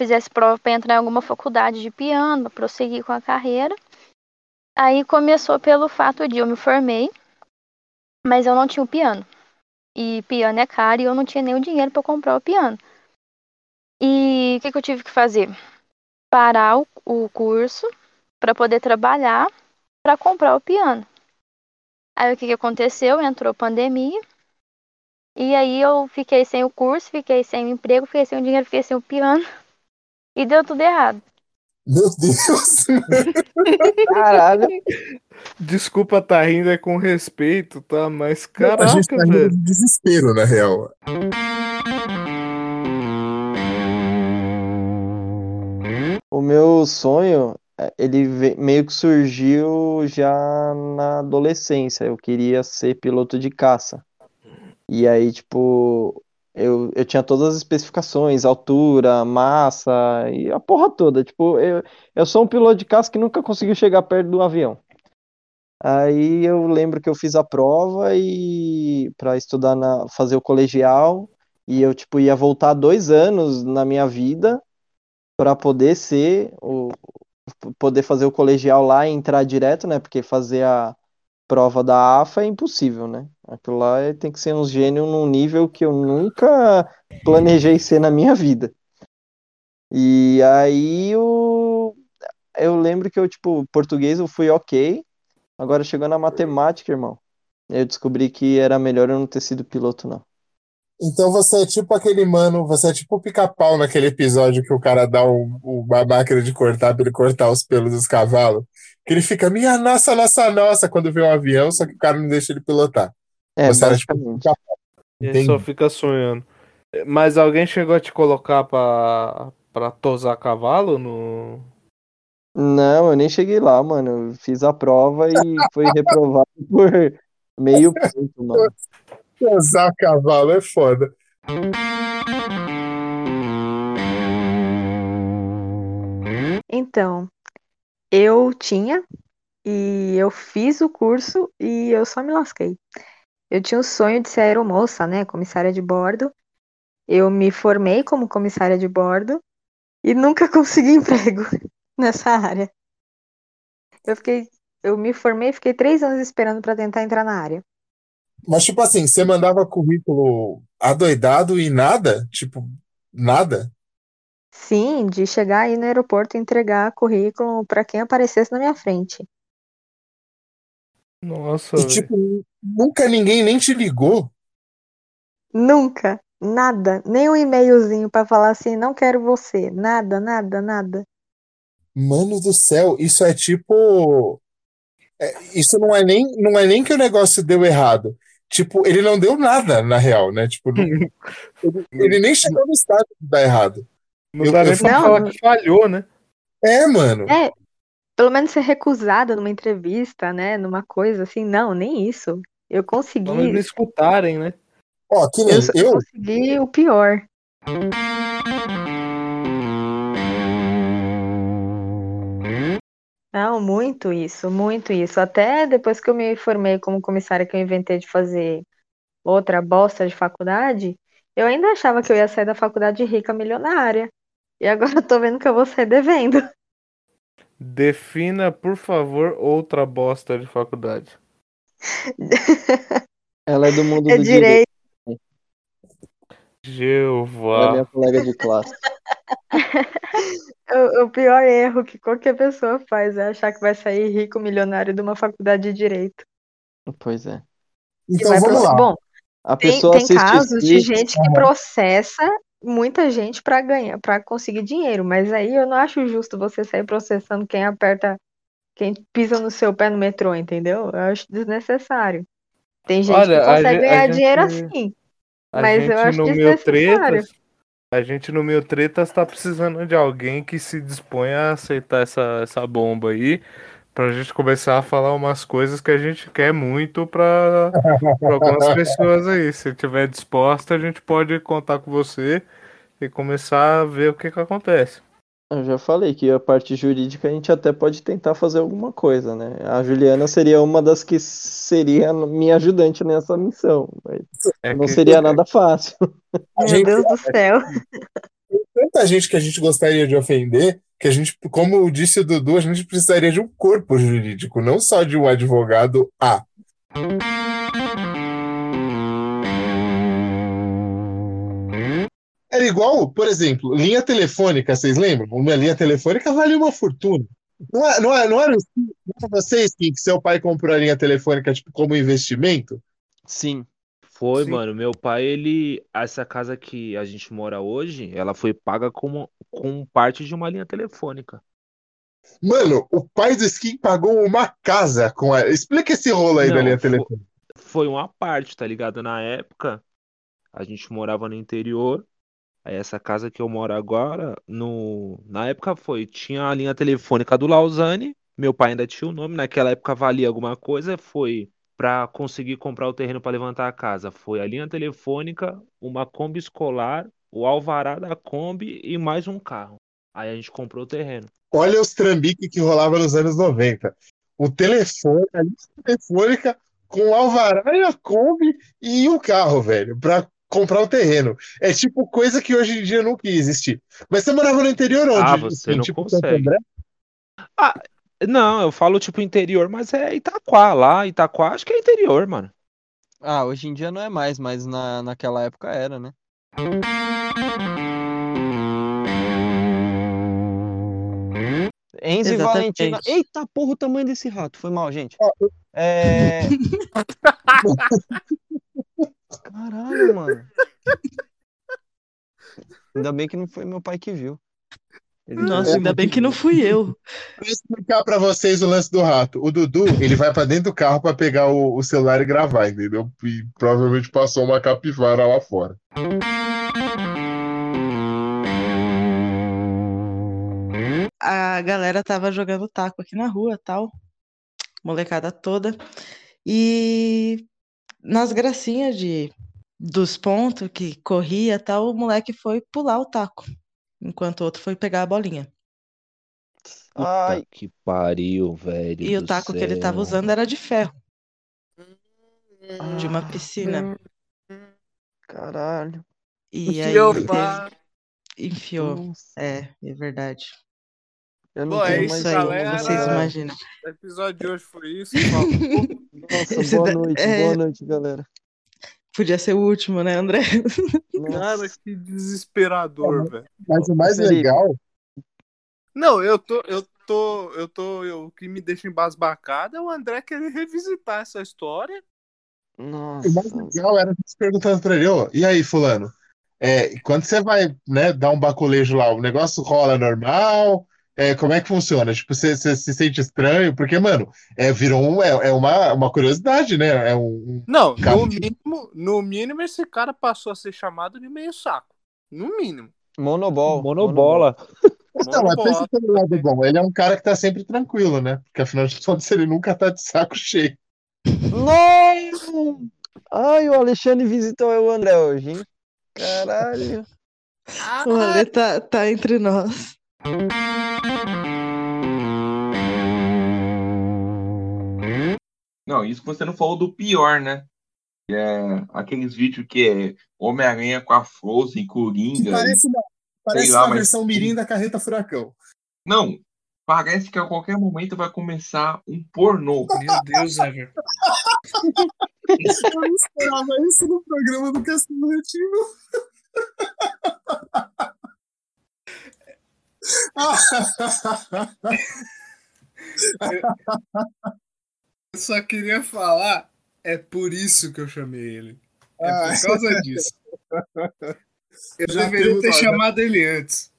fizesse prova para entrar em alguma faculdade de piano, prosseguir com a carreira. Aí começou pelo fato de eu me formei mas eu não tinha o piano. E piano é caro e eu não tinha nem o dinheiro para comprar o piano. E o que, que eu tive que fazer? Parar o, o curso para poder trabalhar para comprar o piano. Aí o que, que aconteceu? Entrou pandemia. E aí eu fiquei sem o curso, fiquei sem o emprego, fiquei sem o dinheiro, fiquei sem o piano. (laughs) E deu tudo errado. Meu Deus! (laughs) Caralho. Desculpa tá rindo, é com respeito, tá? Mas a gente caraca, tá rindo velho. de desespero, na real. O meu sonho, eh, ele meio que surgiu já na adolescência. Eu queria ser piloto de caça. E aí, tipo, eu, eu tinha todas as especificações, altura, massa e a porra toda. Tipo, eu, eu sou um piloto de caça que nunca conseguiu chegar perto do avião. Aí eu lembro que eu fiz a prova e para estudar na fazer o colegial e eu tipo ia voltar dois anos na minha vida para poder ser o poder fazer o colegial lá e entrar direto, né? Porque fazer a prova da AFA é impossível, né? Aquilo lá é- tem que ser um gênio num nível que eu nunca planejei ser na minha vida. E aí o... eu lembro que eu, tipo, português eu fui ok, agora chegou na matemática, irmão. Eu descobri que era melhor eu não ter sido piloto, não. Então você é tipo aquele mano, você é tipo o pica-pau naquele episódio que o cara dá um, uma máquina de cortar pra ele cortar os pelos dos cavalos. Que ele fica, minha nossa, nossa, nossa, quando vê um avião, só que o cara não deixa ele pilotar. É, você era tipo o pica-pau. Ele só fica sonhando. Mas alguém chegou a te colocar pra, pra tosar cavalo no. Não, eu nem cheguei lá, mano. Eu fiz a prova e fui (laughs) reprovado por meio ponto, mano. Usar cavalo é foda. Então, eu tinha e eu fiz o curso e eu só me lasquei. Eu tinha o sonho de ser aeromoça, né, comissária de bordo. Eu me formei como comissária de bordo e nunca (laughs) consegui emprego (laughs) nessa área. Eu fiquei, eu me formei, e fiquei três anos esperando para tentar entrar na área. Mas, tipo assim, você mandava currículo adoidado e nada? Tipo, nada? Sim, de chegar aí no aeroporto e entregar currículo para quem aparecesse na minha frente. Nossa, E, tipo, nunca ninguém nem te ligou? Nunca, nada, nem um e-mailzinho para falar assim, não quero você, nada, nada, nada. Mano do céu, isso é tipo. é, isso não é nem, não é nem que o negócio deu errado. Tipo, ele não deu nada, na real, né? Tipo, não- (laughs) ele, ele nem chegou no estágio de dar errado. Não Eu- dá nem pra falar que falhou, né? É, mano. É, pelo menos ser recusada numa entrevista, né, numa coisa assim, não, nem isso. Eu consegui, me escutarem, né? Ó, que nem eu, eu. consegui o pior. Não, muito isso, muito isso. Até depois que eu me formei como comissária, que eu inventei de fazer outra bosta de faculdade, eu ainda achava que eu ia sair da faculdade rica milionária. E agora eu tô vendo que eu vou sair devendo. Defina, por favor, outra bosta de faculdade. (laughs) Ela é do mundo É do direito. Ela é Jeová. minha colega de classe. (laughs) O, o pior erro que qualquer pessoa faz é achar que vai sair rico milionário de uma faculdade de direito. Pois é. E Então vamos proce- lá. Bom, A tem, pessoa tem casos de gente que processa muita gente para ganhar, para conseguir dinheiro, mas aí eu não acho justo você sair processando quem aperta, quem pisa no seu pé no metrô, entendeu? Eu acho desnecessário. Tem gente Olha, que consegue ganhar gente- dinheiro assim, mas eu acho desnecessário. Tretas, a gente no Mil Tretas tá precisando de alguém que se disponha a aceitar essa, essa bomba aí, pra gente começar a falar umas coisas que a gente quer muito pra, pra algumas (laughs) pessoas aí. Se tiver disposta, a gente pode contar com você e começar a ver o que que acontece. Eu já falei que a parte jurídica a gente até pode tentar fazer alguma coisa, né? A Juliana seria uma das que seria minha ajudante nessa missão, mas É não que- seria nada fácil. Meu Deus do (laughs) céu. (laughs) Tem tanta gente que a gente gostaria de ofender que a gente, como disse o Dudu, a gente precisaria de um corpo jurídico, não só de um advogado A. Era igual, por exemplo, linha telefônica, vocês lembram? Uma linha telefônica vale uma fortuna. Não, é, não, é, não era, não era vocês que que seu pai comprou a linha telefônica tipo, como investimento? Sim. Foi, Sim. mano. Meu pai, ele. Essa casa que a gente mora hoje, ela foi paga como, com parte de uma linha telefônica. Mano, o pai do Skin pagou uma casa com a. Explica esse rolo aí da Não, linha fo- telefônica. Foi uma parte, tá ligado? Na época, a gente morava no interior. Aí essa casa que eu moro agora, no... na época foi, tinha a linha telefônica do Lausanne, meu pai ainda tinha o nome, naquela época valia alguma coisa, foi pra conseguir comprar o terreno pra levantar a casa. Foi a linha telefônica, uma Kombi escolar, o alvará da Kombi e mais um carro. Aí a gente comprou o terreno. Olha os trambiques que rolava nos anos 90. O telefone, a linha telefônica com o alvará e a Kombi e um carro, velho, pra comprar o terreno. É tipo coisa que hoje em dia nunca ia existir. Mas você morava no interior onde? Ah, você Assim, não tipo consegue. Ah, Não, eu falo tipo interior, mas é Itaquá lá. Itaquá acho que é interior, mano. Ah, hoje em dia não é mais, mas na, naquela época era, né? Enzo e Valentina. Exatamente. Eita porra, o tamanho desse rato. Foi mal, gente. É. (laughs) Caralho, mano. Ainda bem que não foi meu pai que viu. Ele Nossa, ainda bem que não fui eu. (laughs) Vou explicar pra vocês o lance do rato. O Dudu, ele vai pra dentro do carro pra pegar o, o celular e gravar, entendeu? E provavelmente passou uma capivara lá fora. A galera tava jogando taco aqui na rua, tal, molecada toda. E nas gracinhas de dos pontos que corria, tal, o moleque foi pular o taco, enquanto o outro foi pegar a bolinha. Puta que pariu, velho. E o taco que ele tava céu. usando era de ferro, de uma piscina. Caralho. E aí Enfiou, teve- pá. enfiou. É, é verdade. Eu Bom, é isso aí, galera. vocês imaginam. O episódio de hoje foi isso. (laughs) Nossa, boa noite, é- boa noite, galera. Podia ser o último, né, André? Cara, que desesperador, velho. Mas o mais legal. Não, eu tô, eu tô, eu tô, eu- o que me deixa embasbacado é o André querer revisitar essa história. Nossa. O mais legal era se perguntando pra ele, ô, e aí, fulano? É, quando você vai, né, dar um baculejo lá, o negócio rola normal? É, como é que funciona? Tipo, você, você se sente estranho? Porque, mano, é, virou um, é, é uma, uma curiosidade, né? É um, um- Não, Cara- no mínimo, no mínimo esse cara passou a ser chamado de meio saco. No mínimo. Monobol. Monobola. Não, mas pensa pelo lado bom. Ele é um cara que tá sempre tranquilo, né? Porque afinal de contas ele nunca tá de saco cheio. Não! Ai, o Alexandre visitou o André hoje, hein? Caralho. O Ale tá, tá entre nós. Não, isso que você não falou do pior, né? Que é aqueles vídeos que é Homem-Aranha com a Frozen, Coringa. Parece uma, parece lá, uma mas- versão mirim da Carreta Furacão. Não, parece que a qualquer momento vai começar um pornô. Meu Deus, Everton. Eu não esperava isso no programa do Castelo Retino. (laughs) Eu só queria falar, é por isso que eu chamei ele. É Ah. por causa disso. Eu Já deveria ter chamado ele antes.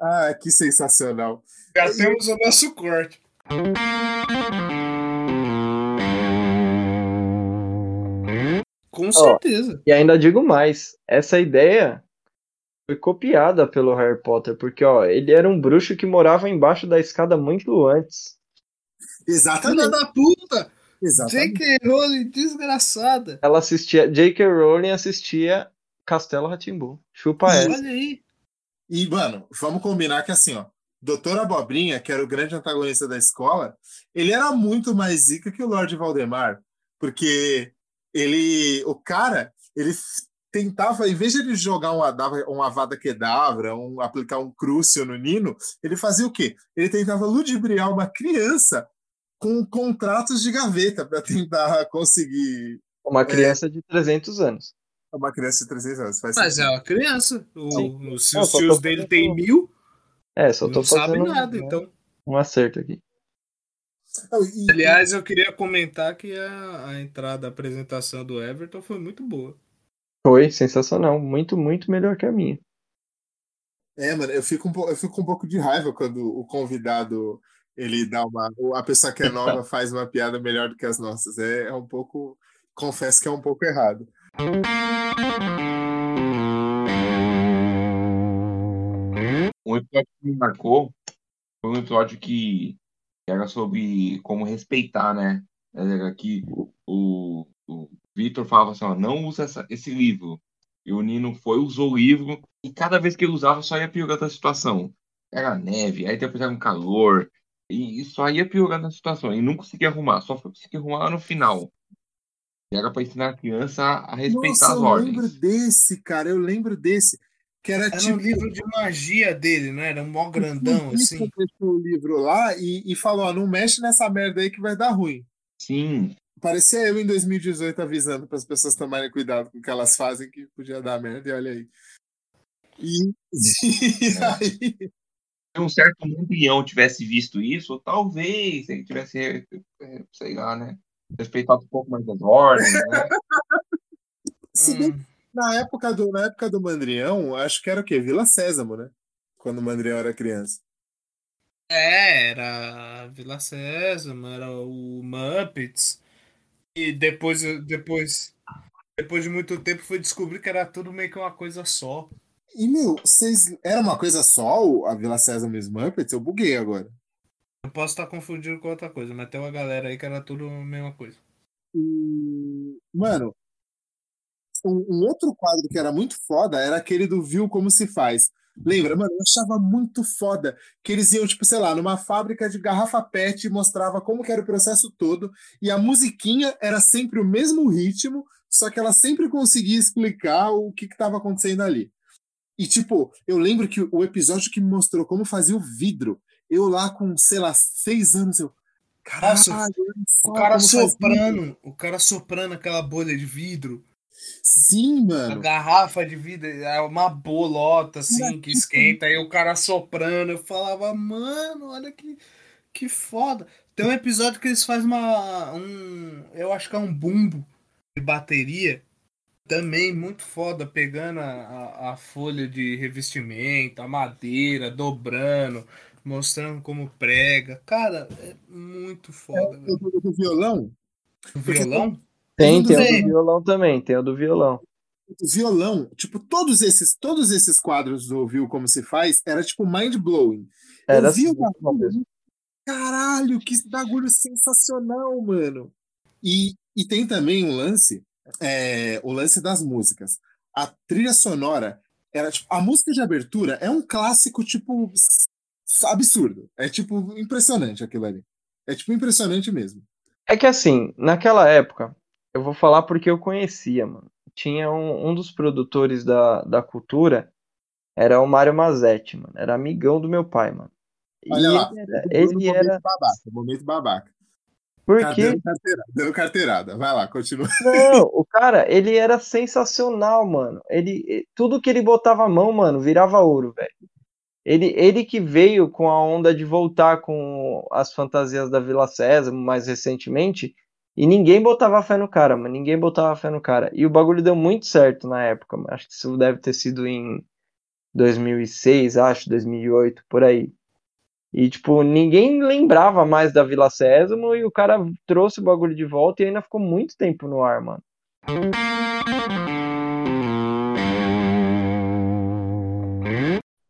Ah, que sensacional. Já temos o nosso corte. Com certeza. E ainda digo mais, essa ideia foi copiada pelo Harry Potter, porque ó, ele era um bruxo que morava embaixo da escada muito antes. Exatamente. Filha da puta! Exatamente. J.K. Rowling, desgraçada. Ela assistia, J.K. Rowling assistia Castelo Rá-Tim-Bum. Chupa essa. Olha aí. E, mano, vamos combinar que assim, ó, Doutor Abobrinha, que era o grande antagonista da escola, ele era muito mais zica que o Lord Valdemar, porque ele, o cara, ele tentava, em vez de ele jogar um, um Avada Kedavra, um, aplicar um Crucio no Nino, ele fazia o quê? Ele tentava ludibriar uma criança com contratos de gaveta para tentar conseguir Uma criança de 300 anos. uma criança de 300 anos. Faz Mas é sentido. uma criança. O, se os tô tios dele tem mil, É, só tô não sabe nada, né, então. um acerto aqui. Não, e- Aliás, eu queria comentar que a, a entrada, a apresentação do Everton foi muito boa. Foi sensacional, muito, muito melhor que a minha. É, mano, eu fico, um, eu fico com um pouco de raiva quando o convidado ele dá uma. A pessoa que é nova (laughs) faz uma piada melhor do que as nossas. É, é um pouco. Confesso que é um pouco errado. Um episódio que me marcou foi um episódio que era sobre como respeitar, né? Era que o, o Victor falava assim, ó, não usa essa- esse livro. E o Nino foi, usou o livro, e cada vez que ele usava só ia piorando a situação. Era neve, aí depois era um calor, e, e só ia piorando a situação. E não conseguia arrumar, só foi conseguir arrumar lá no final. E era pra ensinar a criança a, respeitar Nossa, as eu ordens. lembro desse, cara. Eu lembro desse. Que era, Era tipo. um livro de magia dele, não era? Um mó grandão, o Vitor assim. deixou o livro lá e, e falou: ó, não mexe nessa merda aí que vai dar ruim. Sim. Parecia eu em 2018 avisando para as pessoas tomarem cuidado com o que elas fazem que podia dar merda, e olha aí. E, (laughs) e aí. Se um certo mundrião tivesse visto isso, talvez ele tivesse, eh, sei lá, né? Respeitado um pouco mais as ordens, né? (laughs) Se bem que na época do, na época do Mandrião, acho que era o quê? Vila Sésamo, né? Quando o Mandrião era criança. É, era Vila Sésamo, era o Muppets. E depois, depois, depois de muito tempo, fui descobrir que era tudo meio que uma coisa só. E, meu, vocês. Era uma coisa só a Vila e os Muppets? Eu buguei agora. Eu posso estar confundindo com outra coisa, mas tem uma galera aí que era tudo a mesma coisa. E, mano, um, um outro quadro que era muito foda era aquele do Viu Como Se Faz. Lembra, mano? Eu achava muito foda que eles iam, tipo, sei lá, numa fábrica de garrafa PET e mostrava como era o processo todo, e a musiquinha era sempre o mesmo ritmo, só que ela sempre conseguia explicar o que que tava acontecendo ali. E, tipo, eu lembro que o episódio que me mostrou como fazia o vidro, eu lá com, sei lá, seis anos, eu. Nossa, Caralho, só o cara soprando, o cara soprando aquela bolha de vidro. Sim, A mano. garrafa de vidro, é uma bolota assim que esquenta, aí o cara soprando. Eu falava, mano, olha que, que foda. Tem um episódio que eles fazem uma. Um, eu acho que é um bumbo de bateria. Também muito foda, pegando a, a, a folha de revestimento, a madeira, dobrando, mostrando como prega. Cara, é muito foda. velho. O violão? O violão? Tem, tem o do violão também, tem o do violão. O violão, tipo, todos esses, todos esses quadros do Viu Como Se Faz era tipo mind blowing. Era eu vi assim, o bagulho, caralho, que bagulho sensacional, mano. E, e tem também um lance, é, o lance das músicas. A trilha sonora era tipo, a música de abertura é um clássico tipo absurdo. É tipo impressionante aquilo ali. É tipo impressionante mesmo. É que assim, naquela época, eu vou falar porque eu conhecia, mano. Tinha um, um dos produtores da, da cultura, era o Mário Mazetti, mano. Era amigão do meu pai, mano. E Olha lá, ele era, ele momento era. babaca, momento babaca. Por Tá quê? dando carteirada, dando carteirada. Vai lá, continua. Não, (laughs) o cara, ele era sensacional, mano. Ele, e- tudo que ele botava a mão, mano, virava ouro, velho. Ele, ele que veio com a onda de voltar com as fantasias da Vila Sésamo mais recentemente, e ninguém botava fé no cara, mano. Ninguém botava fé no cara. E o bagulho deu muito certo na época, mano. Acho que isso deve ter sido em 2006, acho, 2008, por aí. E, tipo, ninguém lembrava mais da Vila Sésamo e o cara trouxe o bagulho de volta e ainda ficou muito tempo no ar, mano.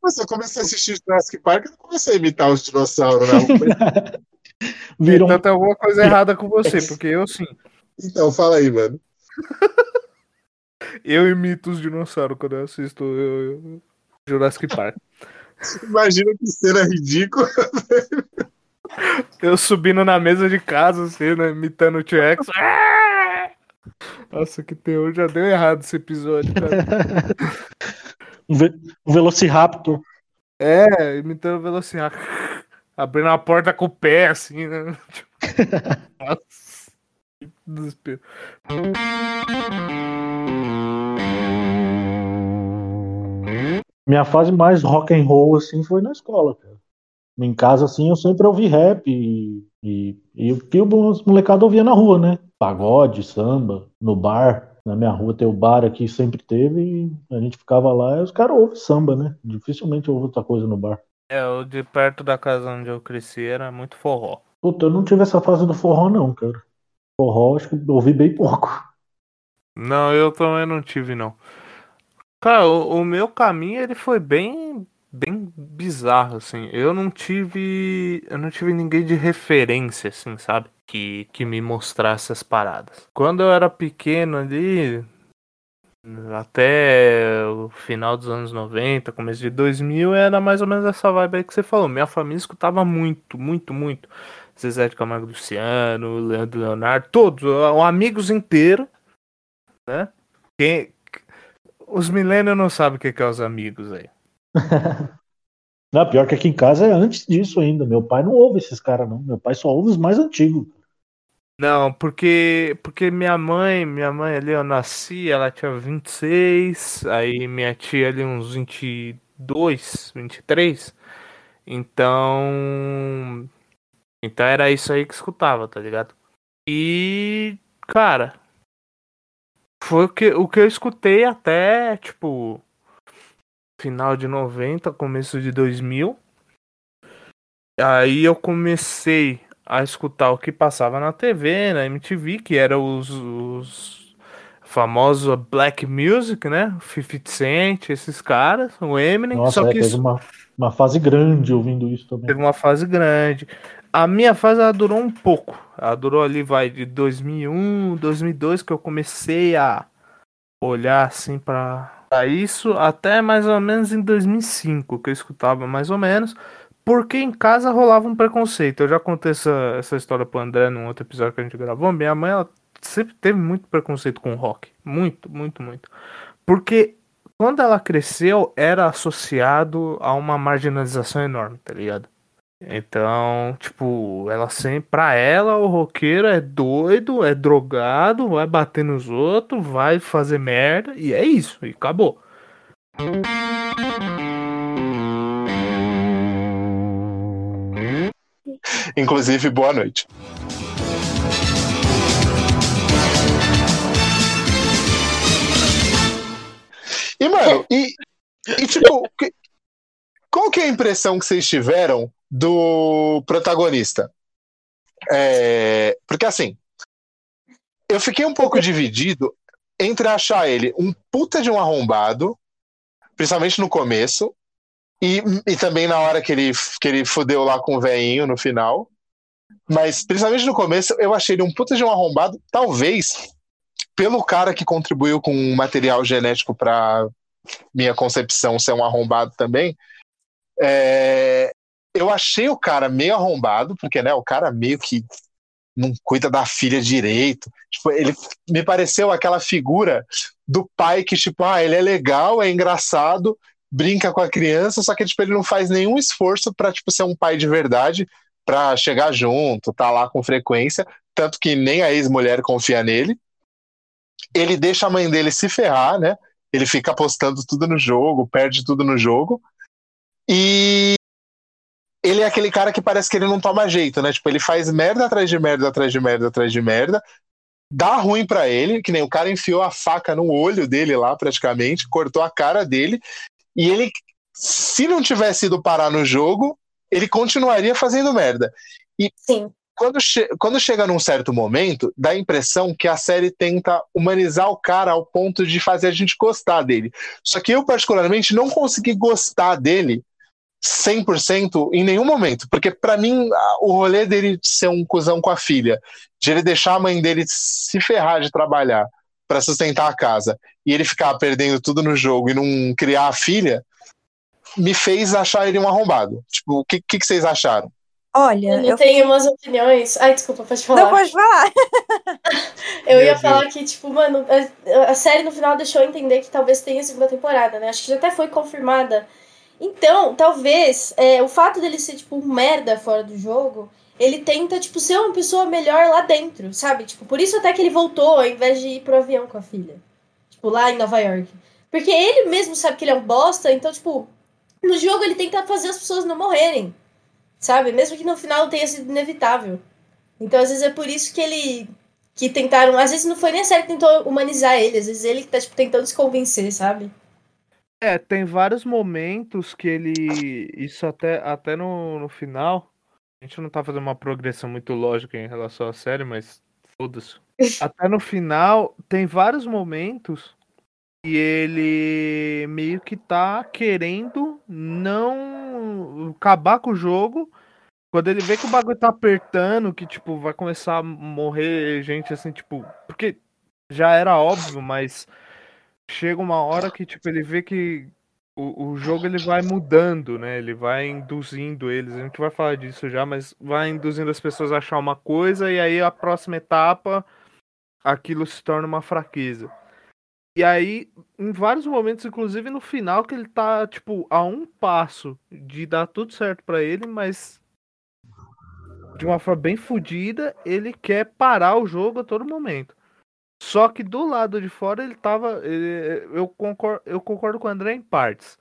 Você começou a assistir Jurassic Park e não começou a imitar os dinossauros, não. (laughs) Virou... Então tem alguma coisa errada com você, porque eu sim. Então, fala aí, mano. (laughs) Eu imito os dinossauros quando eu assisto eu- eu- Jurassic Park. Imagina que cena ridícula. (laughs) Eu subindo na mesa de casa, assim, né, imitando o T-Rex. (laughs) Nossa, que terror, já deu errado esse episódio, cara. Ve Velociraptor. É, imitando o Velociraptor. Abrindo a porta com o pé, assim, né? (laughs) Nossa, que desespero. Minha fase mais rock and roll assim foi na escola, cara. Em casa assim eu sempre ouvi rap e, e, e o que os molecados ouvia na rua, né? Pagode, samba, no bar. Na minha rua tem o bar aqui, sempre teve, e a gente ficava lá e os caras ouvem samba, né? Dificilmente ouve outra coisa no bar. É, o de perto da casa onde eu cresci era muito forró. Puta, eu não tive essa fase do forró, não, cara. Forró, acho que eu ouvi bem pouco. Não, eu também não tive, não. Cara, o, o meu caminho ele foi bem, bem bizarro, assim. Eu não tive, eu não tive ninguém de referência, assim, sabe? Que, que me mostrasse as paradas. Quando eu era pequeno ali, até o final dos anos 90, começo de 2000, era mais ou menos essa vibe aí que você falou. Minha família escutava muito, muito, muito. Zezé de Camargo Luciano, Leandro Leonardo, todos, amigos inteiros, né? Quem, Os milênios não sabem o que que é os amigos aí. (laughs) Não, pior que aqui em casa é antes disso ainda. Meu pai não ouve esses caras, não. Meu pai só ouve os mais antigos. Não, porque porque minha mãe, minha mãe ali eu nasci, ela tinha 26, aí minha tia ali uns 22, 23. Então, então era isso aí que escutava, tá ligado? E, cara, foi o que, o que eu escutei até, tipo, final de 90, começo de 2000. Aí eu comecei a escutar o que passava na TV, na MTV, que era os, os famosos Black Music, né? 50 Cent, esses caras, o Eminem. Nossa, só é, que teve isso uma, uma fase grande ouvindo isso também. teve uma fase grande. A minha fase ela durou um pouco. Ela durou ali, vai, de 2001, 2002, que eu comecei a olhar assim pra pra isso, até mais ou menos em 2005, que eu escutava mais ou menos. Porque em casa rolava um preconceito. Eu já contei essa, essa história pro André num outro episódio que a gente gravou. Minha mãe, ela sempre teve muito preconceito com rock. Muito, muito, muito. Porque quando ela cresceu, era associado a uma marginalização enorme, tá ligado? Então, tipo, ela sempre, pra ela, o roqueiro é doido, é drogado, vai bater nos outros, vai fazer merda, e é isso, e acabou. Inclusive, boa noite. E, mano, e, e tipo, que- qual que é a impressão que vocês tiveram do protagonista? É, porque assim, eu fiquei um pouco dividido entre achar ele um puta de um arrombado, principalmente no começo, e, e também na hora que ele, que ele fudeu lá com o veinho no final. Mas principalmente no começo, eu achei ele um puta de um arrombado, talvez pelo cara que contribuiu com um material genético para minha concepção ser um arrombado também. É, eu achei o cara meio arrombado, porque né, o cara meio que não cuida da filha direito. Tipo, ele me pareceu aquela figura do pai que, tipo, ah, ele é legal, é engraçado, brinca com a criança, só que tipo, ele não faz nenhum esforço para tipo, ser um pai de verdade, para chegar junto, tá lá com frequência, tanto que nem a ex-mulher confia nele. Ele deixa a mãe dele se ferrar, né? Ele fica apostando tudo no jogo, perde tudo no jogo. E ele é aquele cara que parece que ele não toma jeito, né? Tipo, ele faz merda atrás de merda, atrás de merda, atrás de merda. Dá ruim pra ele, que nem o cara enfiou a faca no olho dele lá, praticamente, cortou a cara dele. E ele, se não tivesse ido parar no jogo, ele continuaria fazendo merda. E Quando, che- quando chega num certo momento, dá a impressão que a série tenta humanizar o cara ao ponto de fazer a gente gostar dele. Só que eu, particularmente, não consegui gostar dele 100% em nenhum momento. Porque, pra mim, o rolê dele ser um cuzão com a filha, de ele deixar a mãe dele se ferrar de trabalhar pra sustentar a casa e ele ficar perdendo tudo no jogo e não criar a filha, me fez achar ele um arrombado. Tipo, o que, que, que vocês acharam? Olha, Eu eu tenho umas opiniões. Ai, desculpa, pode falar. Não, pode falar. Eu Meu ia Deus. falar que, tipo, mano, a, a série no final deixou eu entender que talvez tenha segunda temporada, né? Acho que já até foi confirmada. Então, talvez, é, o fato dele ser, tipo, um merda fora do jogo, ele tenta, tipo, ser uma pessoa melhor lá dentro, sabe? Tipo, por isso até que ele voltou ao invés de ir pro avião com a filha. Tipo, lá em Nova York. Porque ele mesmo sabe que ele é um bosta, então, tipo, no jogo ele tenta fazer as pessoas não morrerem. Sabe? Mesmo que no final tenha sido inevitável. Então, às vezes é por isso que ele. Que tentaram. Às vezes não foi nem a série que tentou humanizar ele, às vezes ele que tá, tipo, tentando se convencer, sabe? É, tem vários momentos que ele. Isso até, até no, no final. A gente não tá fazendo uma progressão muito lógica em relação à série, mas foda-se. Até no final, tem vários momentos que ele meio que tá querendo não acabar com o jogo. Quando ele vê que o bagulho tá apertando, que tipo, vai começar a morrer gente assim, tipo. Porque já era óbvio, mas chega uma hora que tipo ele vê que o, o jogo ele vai mudando, né? Ele vai induzindo eles. A gente vai falar disso já, mas vai induzindo as pessoas a achar uma coisa e aí a próxima etapa aquilo se torna uma fraqueza. E aí, em vários momentos, inclusive no final, que ele tá, tipo, a um passo de dar tudo certo pra ele, mas de uma forma bem fodida, ele quer parar o jogo a todo momento. Só que do lado de fora ele tava. ele- eu, concordo, eu concordo com o André em partes.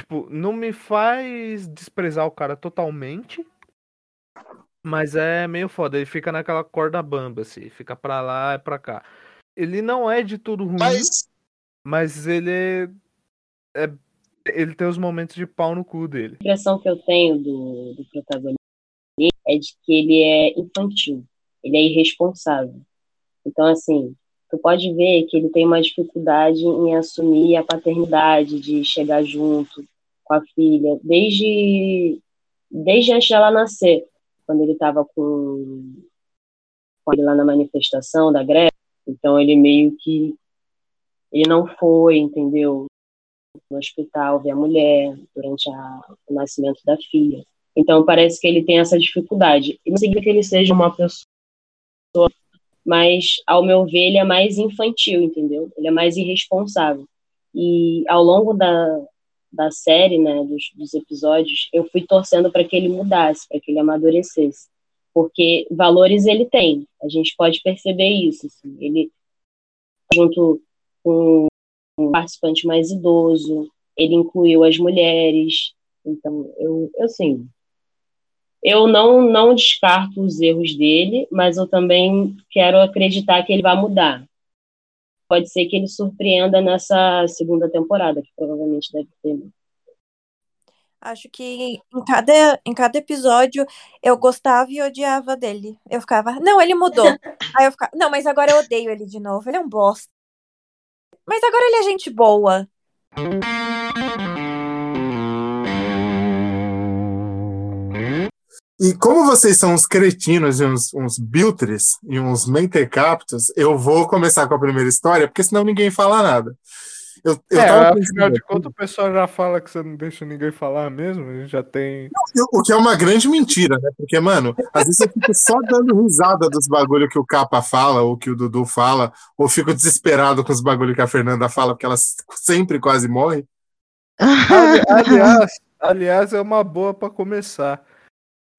Tipo, não me faz desprezar o cara totalmente. Mas é meio foda. Ele fica naquela corda bamba, assim. Fica pra lá e pra cá. Ele não é de tudo ruim. Mas, ele é, é- Ele tem os momentos de pau no cu dele. A impressão que eu tenho do, do protagonista é de que ele é infantil, ele é irresponsável. Então, assim, tu pode ver que ele tem uma dificuldade em assumir a paternidade, de chegar junto com a filha, desde, desde antes dela nascer, quando ele estava com, com ele lá na manifestação da greve. Então, ele meio que ele não foi, entendeu? No hospital ver a mulher durante a- o nascimento da filha. Então parece que ele tem essa dificuldade. E não significa que ele seja uma pessoa, mas ao meu ver ele é mais infantil, entendeu? Ele é mais irresponsável. E ao longo da, da série, né, dos, dos episódios, eu fui torcendo para que ele mudasse, para que ele amadurecesse, porque valores ele tem. A gente pode perceber isso. assim. Ele junto com um participante mais idoso, ele incluiu as mulheres. Então, eu, eu assim, eu não, não descarto os erros dele, mas eu também quero acreditar que ele vai mudar. Pode ser que ele surpreenda nessa segunda temporada, que provavelmente deve ter. Acho que em cada, em cada episódio eu gostava e odiava dele. Eu ficava, não, ele mudou. (laughs) Aí eu ficava, não, mas agora eu odeio ele de novo. Ele é um bosta. Mas agora ele é gente boa. E como vocês são uns cretinos e uns, uns biltres e uns mentecaptos, eu vou começar com a primeira história, porque senão ninguém fala nada. Eu, eu é, tava afinal pensando de contas, o pessoal já fala que você não deixa ninguém falar mesmo. A gente já tem. O que é uma grande mentira, né? Porque, mano, às vezes eu fico só dando risada dos bagulho que o Capa fala, ou que o Dudu fala, ou fico desesperado com os bagulho que a Fernanda fala, porque ela sempre quase morre. (laughs) Ali- aliás, aliás, é uma boa pra começar.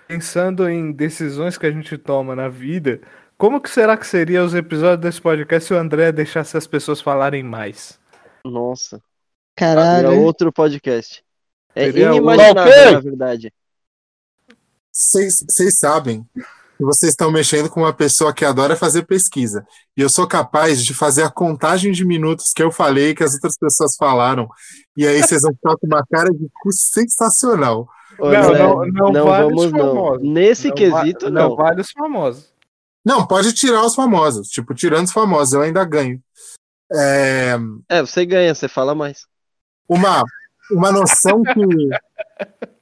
Pensando em decisões que a gente toma na vida, como que será que seria os episódios desse podcast se o André deixasse as pessoas falarem mais? Nossa. Caralho. Era outro podcast. É Seria inimaginável, na verdade. Vocês vocês sabem que vocês estão mexendo com uma pessoa que adora fazer pesquisa. E eu sou capaz de fazer a contagem de minutos que eu falei, que as outras pessoas falaram. E aí vocês vão ficar com uma cara de cu sensacional. Ô, Não, não- não não vale os vamos não. famosos. Nesse va- quesito, não. vale os famosos. Não, pode tirar os famosos. Tipo, tirando os famosos, eu ainda ganho. É, É, você ganha, você fala mais. uma, uma noção que.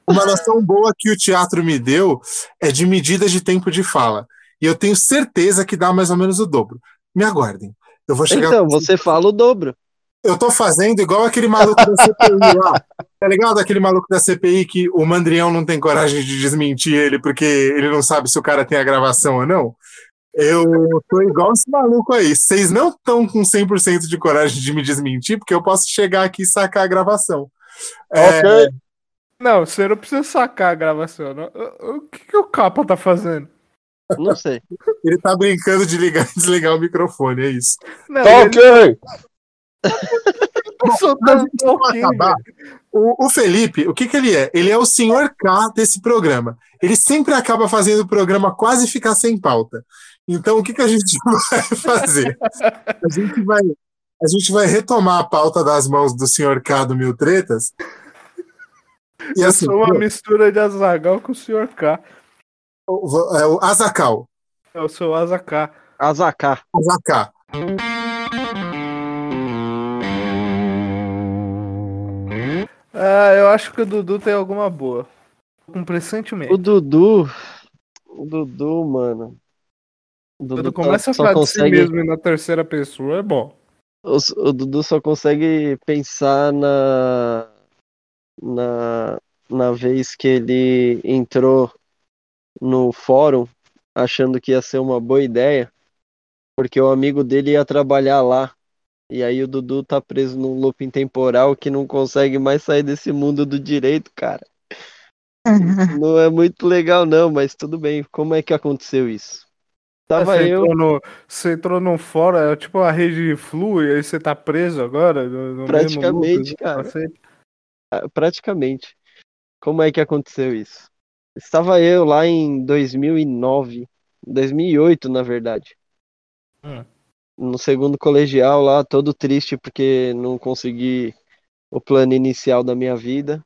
Uma noção boa que o teatro me deu é de medida de tempo de fala. E eu tenho certeza que dá mais ou menos o dobro. Me aguardem. Eu vou chegar. Então, você fala o dobro. Eu tô fazendo igual aquele maluco da CPI lá. (laughs) Tá ligado? Aquele maluco da CPI que o Mandrião não tem coragem de desmentir ele porque ele não sabe se o cara tem a gravação ou não. Eu tô igual esse maluco aí. Vocês não estão com 100% de coragem de me desmentir, porque eu posso chegar aqui e sacar a gravação. É, Ok. Não, você não precisa sacar a gravação. não. O que, que o capa tá fazendo? Não sei. Ele tá brincando de ligar e desligar o microfone, é isso. Não, Tá ele- Bom, acabar, o, o Felipe, o que, que ele é? Ele é o senhor K desse programa. Ele sempre acaba fazendo o programa quase ficar sem pauta. Então, o que, que a gente (laughs) vai fazer? A gente vai, a gente vai retomar a pauta das mãos do senhor K do Mil Tretas. E Eu assim, sou uma mistura de Azagal com o Sr. K. o, é o Azacal. Eu sou o Azaká. Azaká. Azaká. Ah, eu acho que o Dudu tem alguma boa. Com pressentimento. O Dudu. O Dudu, mano. O Quando Dudu começa a só falar de consegue. si mesmo e na terceira pessoa, é bom. O, o Dudu só consegue pensar na, na, na vez que ele entrou no fórum achando que ia ser uma boa ideia, porque o amigo dele ia trabalhar lá E aí o Dudu tá preso num looping temporal que não consegue mais sair desse mundo do direito, cara. (laughs) Não é muito legal, não, mas tudo bem. Como é que aconteceu isso? Tava você, eu. entrou no, você entrou num fórum, é tipo a rede flu, e aí você tá preso agora? No, no mesmo Praticamente, loop, cara. Ah, Praticamente. Como é que aconteceu isso? Estava eu lá em 2009, 2008, na verdade. Hum. No segundo colegial lá, todo triste porque não consegui o plano inicial da minha vida.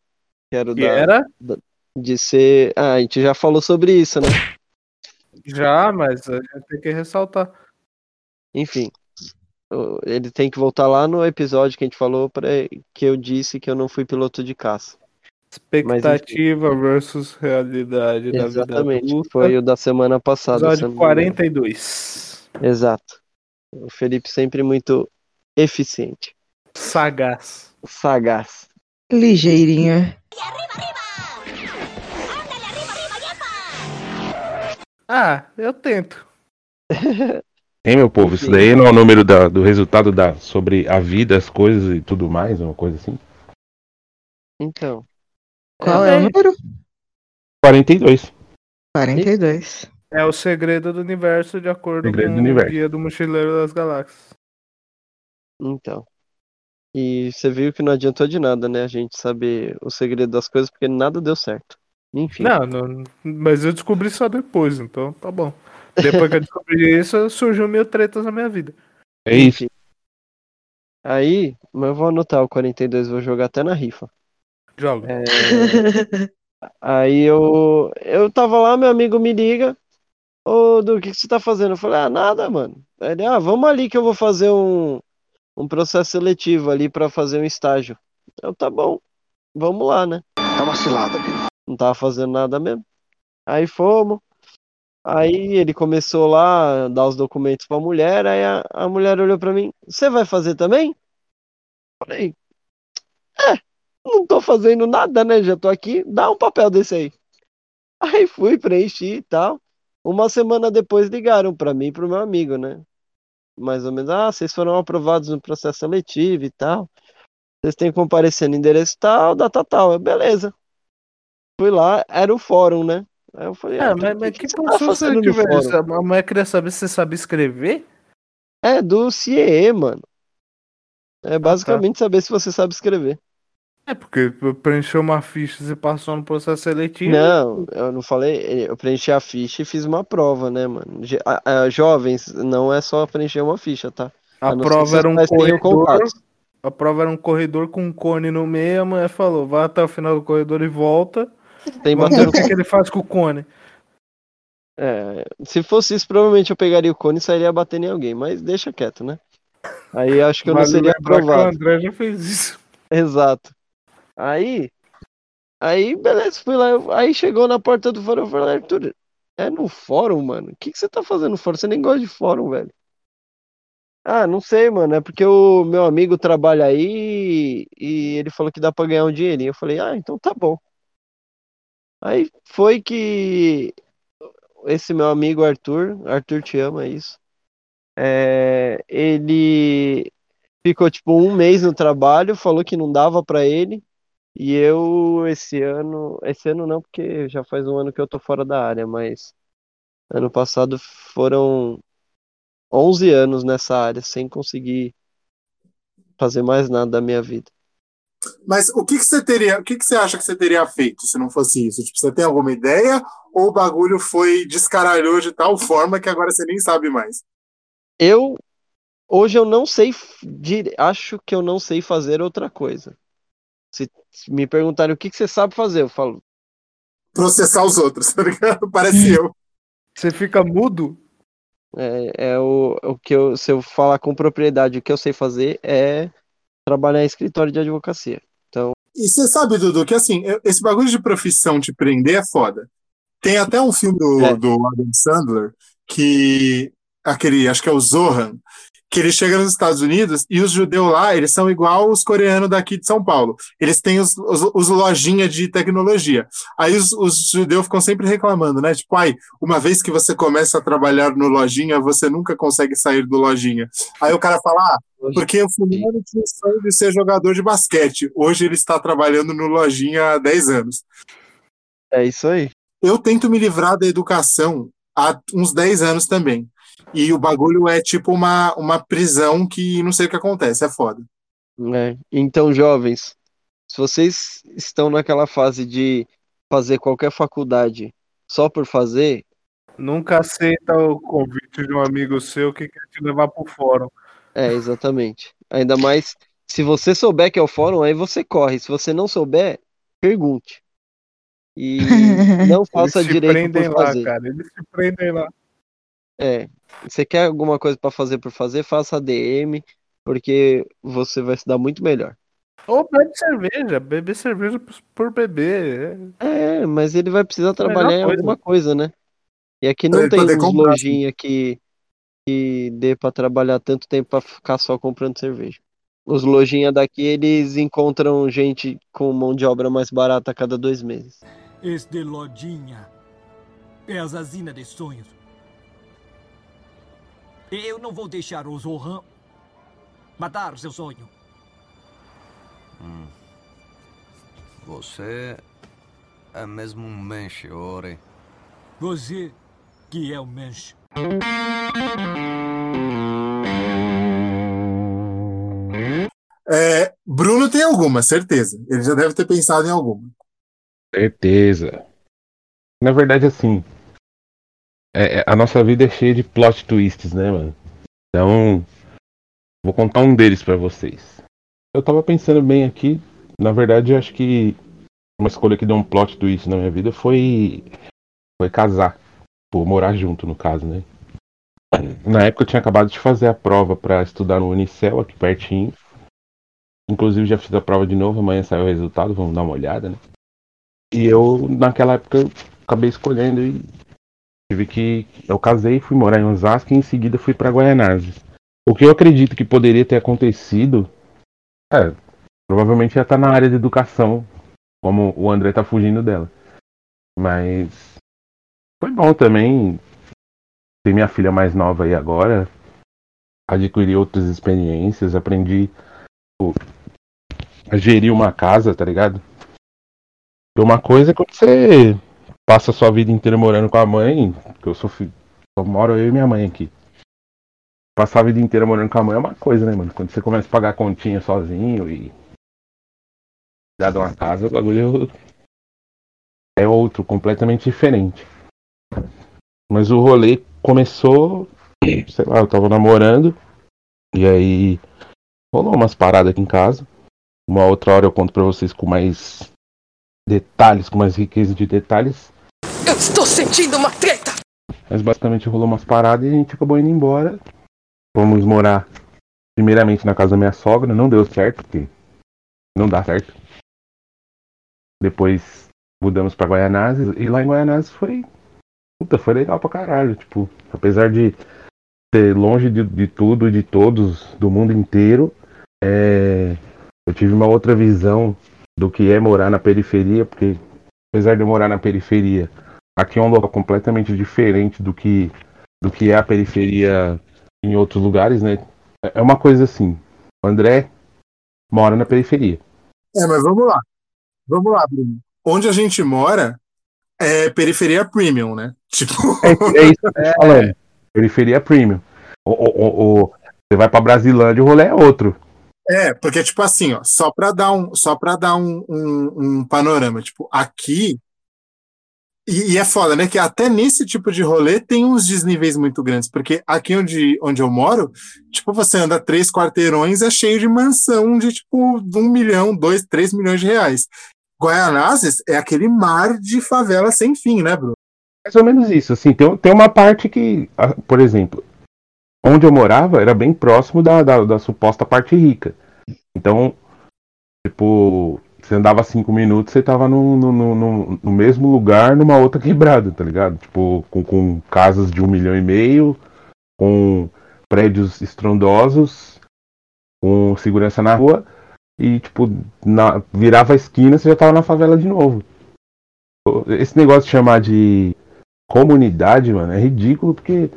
Que era Que da, era? da- de ser. Ah, a gente já falou sobre isso, né? Já, mas a gente tem que ressaltar. Enfim, ele tem que voltar lá no episódio que a gente falou para que eu disse que eu não fui piloto de caça. Mas. Expectativa versus realidade da vida Exatamente, adulta. foi o da semana passada. Episódio não me engano. 42. Exato. O Felipe sempre muito eficiente. Sagaz. Sagaz. Ligeirinho. Ah, eu tento. (laughs) Hein, meu povo? Isso daí não é o número da- do resultado da, sobre a vida, as coisas e tudo mais, uma coisa assim? Então. Qual é o número? 42. 42. É o segredo do universo de acordo Segredo com o guia do Mochileiro das Galáxias. Então. E você viu que não adiantou de nada, né? A gente saber o segredo das coisas, porque nada deu certo. Enfim. Não, não, mas eu descobri só depois, então tá bom. Depois que eu descobri (laughs) isso, surgiu mil tretas na minha vida. É isso. Aí, mas eu vou anotar o 42, vou jogar até na rifa. Joga. É, (laughs) Aí eu, eu tava lá, meu amigo me liga. Ô, Du, o que, que você tá fazendo? Eu falei, ah, nada, mano. Aí ele, ah, vamos ali que eu vou fazer um, um processo seletivo ali pra fazer um estágio. Eu, tá bom, vamos lá, né? Tá amigo. Não tava fazendo nada mesmo. Aí fomos. Aí ele começou lá a dar os documentos pra mulher. Aí a, a mulher olhou pra mim: Você vai fazer também? Falei: É, não tô fazendo nada, né? Já tô aqui. Dá um papel desse aí. Aí fui, preenchi e tal. Uma semana depois ligaram pra mim e pro meu amigo, né? Mais ou menos: Ah, vocês foram aprovados no processo seletivo e tal. Vocês têm que comparecer no endereço tal, data tal. Eu, beleza. Fui lá, era o fórum, né? Aí eu falei, É, ah, mas, o mas que, que que você tá passou se fazendo eu no tiver isso? fórum? A mulher queria saber se você sabe escrever? É do CIE, mano. Ah, É basicamente saber se você sabe escrever. É, porque preencheu uma ficha e passou no processo seletivo. Não, eu não falei. Eu preenchi a ficha e fiz uma prova, né, mano? A- a- Jovens, não é só preencher uma ficha, tá? A que prova era um corredor. A prova era um corredor com um cone no meio. A mulher falou: vai até o final do corredor e volta. Tem ver o que, bastante- que ele faz com o cone. É, se fosse isso, provavelmente eu pegaria o cone e sairia batendo em alguém, mas deixa quieto, né? Aí acho que eu não seria que O aprovado. André já fez isso. Exato. Aí, aí, beleza, fui lá. aí chegou na porta do fórum, eu falei, Arthur, é no fórum, mano? O que, que você tá fazendo no fórum? Você nem gosta de fórum, velho. Ah, não sei, mano. É porque o meu amigo trabalha aí e ele falou que dá pra ganhar um dinheirinho. Eu falei, ah, então tá bom. Aí foi que esse meu amigo Arthur, Arthur te ama, é isso. É, ele ficou tipo um mês no trabalho, falou que não dava pra ele. E eu esse ano, esse ano não, porque já faz um ano que eu tô fora da área, mas ano passado foram 11 anos nessa área sem conseguir fazer mais nada da minha vida. Mas o que, que você teria, o que, que você acha que você teria feito se não fosse isso? Tipo, você tem alguma ideia? Ou o bagulho foi descaralhou de tal forma que agora você nem sabe mais? Eu hoje eu não sei, acho que eu não sei fazer outra coisa. Se se me perguntarem o que que você sabe fazer, eu falo, Processar os outros, (laughs) tá ligado? Parece eu. Você fica mudo? é, é o, o que eu, se eu falar com propriedade, o que eu sei fazer é trabalhar em escritório de advocacia. Então, E você sabe, Dudu, que assim, esse bagulho de profissão te prender é foda. Tem até um filme do, É. do Adam Sandler que aquele, acho que é o Zohan, que ele chega nos Estados Unidos e os judeus lá, eles são igual os coreanos daqui de São Paulo. Eles têm os, os, os lojinhas de tecnologia. Aí os, os judeus ficam sempre reclamando, né? Tipo, ai, uma vez que você começa a trabalhar no lojinha, você nunca consegue sair do lojinha. Aí o cara fala, ah, porque o fulano tinha o sonho de ser jogador de basquete. Hoje ele está trabalhando no lojinha há 10 anos. É isso aí. Eu tento me livrar da educação há uns 10 anos também. E o bagulho é tipo uma, uma prisão que não sei o que acontece, é foda. É, Então, jovens, se vocês estão naquela fase de fazer qualquer faculdade só por fazer, Nunca aceita o convite de um amigo seu que quer te levar pro fórum. é, exatamente. Ainda mais se você souber que é o fórum, aí você corre. Se você não souber, pergunte. E (laughs) não faça Eles direito prendem por lá, fazer. cara. Eles te prendem lá. É. Você quer alguma coisa pra fazer por fazer, faça ADM, porque você vai se dar muito melhor. Ou bebe cerveja, beber cerveja por- por beber. É, mas ele vai precisar a trabalhar em alguma coisa, né? E aqui não ele tem uns lojinha que, que dê pra trabalhar tanto tempo pra ficar só comprando cerveja. Os lojinha daqui, eles encontram gente com mão de obra mais barata a cada dois meses. Este Lodinha é a Zazina de sonhos. Eu não vou deixar o Zohan matar seu sonho. Hum. Você é mesmo um mensch, Ori. Você que é o mensch. É, Bruno tem alguma, certeza. Ele já deve ter pensado em alguma. Certeza. Na verdade, assim. É- é- a nossa vida é cheia de plot twists, né, mano? Então. Vou contar um deles pra vocês. Eu tava pensando bem aqui. Na verdade, acho que uma escolha que deu um plot twist na minha vida foi. Foi casar. Pô, morar junto, no caso, né? Na época eu tinha acabado de fazer a prova pra estudar no Unicel, aqui pertinho. Inclusive já fiz a prova de novo, amanhã saiu o resultado, vamos dar uma olhada, né? E eu, naquela época, eu acabei escolhendo e tive que. Eu casei, fui morar em Osasco e em seguida fui pra Guaianazes. O que eu acredito que poderia ter acontecido. É, provavelmente ia estar na área de educação, como o André tá fugindo dela. Mas. Foi bom também ter minha filha mais nova aí agora. Adquirir outras experiências, aprendi a gerir uma casa, tá ligado? Uma coisa é quando você passa sua vida inteira morando com a mãe, que eu sou filho, só moro eu e minha mãe aqui. Passar a vida inteira morando com a mãe é uma coisa, né, mano? Quando você começa a pagar a continha sozinho e cuidar de uma casa, o bagulho é outro, completamente diferente. Mas o rolê começou, sei lá, eu tava namorando, e aí rolou umas paradas aqui em casa. Uma outra hora eu conto pra vocês com mais detalhes, com mais riqueza de detalhes. Eu estou sentindo uma treta! Mas basicamente rolou umas paradas e a gente acabou indo embora. Fomos morar primeiramente na casa da minha sogra, não deu certo, porque não dá certo. Depois mudamos pra Guaianazes e lá em Guaianazes foi. Puta, foi legal pra caralho. Tipo, apesar de ser longe de, de tudo e de todos, do mundo inteiro, é, eu tive uma outra visão do que é morar na periferia, porque apesar de eu morar na periferia, aqui é um local completamente diferente do que, do que é a periferia em outros lugares, né? É uma coisa assim, o André mora na periferia. É, mas vamos lá. Vamos lá, Bruno. Onde a gente mora é periferia premium, né? (laughs) Tipo. É, é isso que eu tô falando. Periferia premium. O, o, o- você vai pra Brasilândia, o rolê é outro. É, porque, tipo assim, ó, só pra dar um, só pra dar um, um, um panorama, tipo, aqui. E, e é foda, né? Que até nesse tipo de rolê tem uns desníveis muito grandes, porque aqui onde, onde eu moro, tipo, você anda três quarteirões, é cheio de mansão de, tipo, um milhão, dois, três milhões de reais. Guaianazes é aquele mar de favela sem fim, né, Bruno? Mais ou menos isso, assim, tem, tem uma parte que, por exemplo, onde eu morava era bem próximo da, da, da suposta parte rica. Então, tipo, você andava cinco minutos, você tava no, no, no, no- mesmo lugar, numa outra quebrada, tá ligado? Tipo, com, com casas de um milhão e meio, com prédios estrondosos, com segurança na rua, e tipo, na- virava a esquina você já tava na favela de novo. Esse negócio de chamar de comunidade, mano, é ridículo porque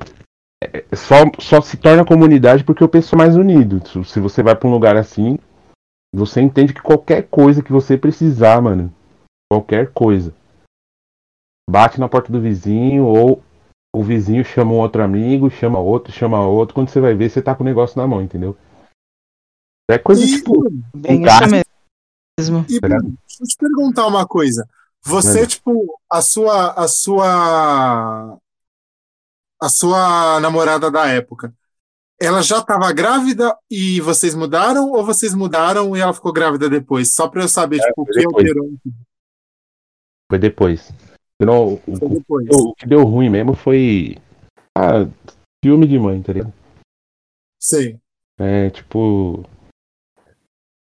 é- é só, só se torna comunidade porque o pessoal é mais unido. Se- você vai pra um lugar assim, você entende que qualquer coisa que você precisar, mano, qualquer coisa, bate na porta do vizinho ou o vizinho chama um outro amigo, chama outro, chama outro. Quando você vai ver, você tá com o negócio na mão, entendeu? É coisa tipo. Bem, um isso mesmo. E tá deixa eu te perguntar uma coisa. Você, tipo, a sua, a sua, a sua namorada da época, ela já estava grávida e vocês mudaram ou vocês mudaram e ela ficou grávida depois? Só para eu saber, tipo, o que alterou. Foi depois. Não, o, Foi depois. o- o que deu ruim mesmo foi. Ah, filme de mãe, tá ligado? Sim. É, tipo.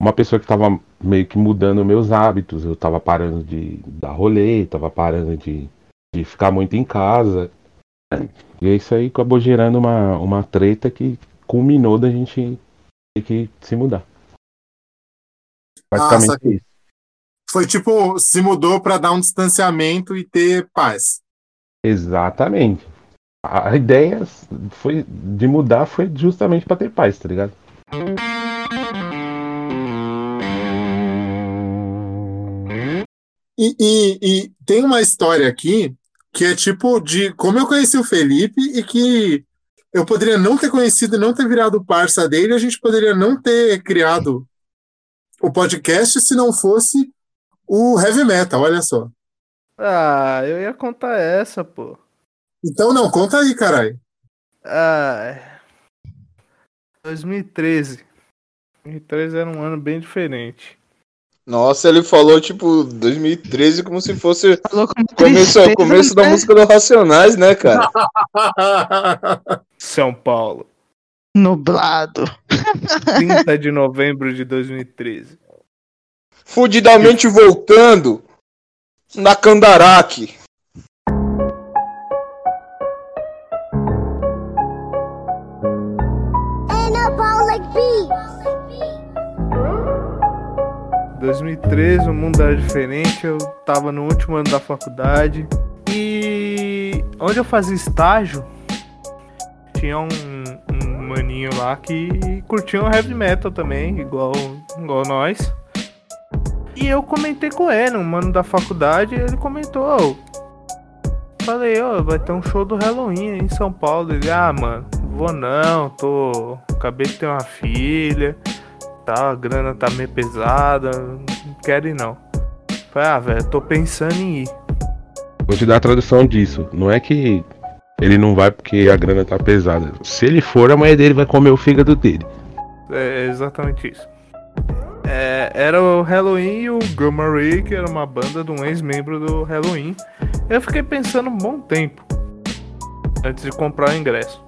Uma pessoa que tava meio que mudando meus hábitos. Eu tava parando de dar rolê, tava parando de, de ficar muito em casa. E isso aí acabou gerando uma, uma treta que culminou da gente ter que se mudar. Basicamente Ah, saquei. isso. Foi tipo, se mudou para dar um distanciamento e ter paz. Exatamente. A ideia foi de mudar foi justamente pra ter paz, tá ligado? E, e- e tem uma história aqui que é tipo de como eu conheci o Felipe e que eu poderia não ter conhecido e não ter virado parça dele, a gente poderia não ter criado o podcast se não fosse o heavy metal, olha só. Ah, eu ia contar essa, pô. Então não, conta aí, caralho. Ah, 2013. 2013 era um ano bem diferente. Nossa, ele falou tipo 2013 como se fosse começo, tristeza, começo da né? música do Racionais, né, cara? (laughs) São Paulo. Nublado. 30 de novembro de 2013. Fudidamente voltando na Candaraque. 2013, o mundo era diferente, eu tava no último ano da faculdade e onde eu fazia estágio tinha um, um maninho lá que curtia um heavy metal também, igual, igual nós. E eu comentei com ele, um mano da faculdade, ele comentou, "Ô, falei, ó, vai ter um show do Halloween em São Paulo. Ele, ah, mano, vou não, tô. Acabei de ter uma filha tá, a grana tá meio pesada, não quero ir não. Falei, ah, velho, tô pensando em ir. Vou te dar a tradução disso. Não é que ele não vai porque a grana tá pesada. Se ele for, a mãe dele vai comer o fígado dele. É exatamente isso. É, era o Halloween e o Gamma Ray, que era uma banda de um ex-membro do Halloween. Eu fiquei pensando um bom tempo antes de comprar o ingresso.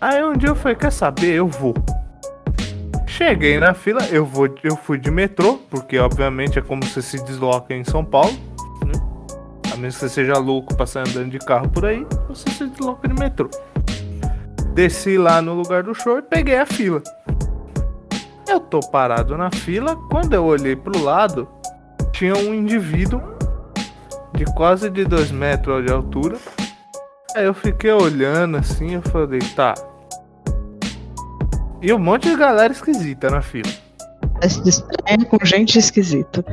Aí um dia eu falei, quer saber? Eu vou. Cheguei na fila, eu vou, eu fui de metrô, porque obviamente é como você se desloca em São Paulo, né? A menos que você seja louco pra sair andando de carro por aí, você se desloca de metrô. Desci lá no lugar do show e peguei a fila. Eu tô parado na fila, quando eu olhei pro lado, tinha um indivíduo de quase de 2 metros de altura. Aí eu fiquei olhando assim, eu falei, tá. E um monte de galera esquisita na fila. Se distraia com gente esquisita.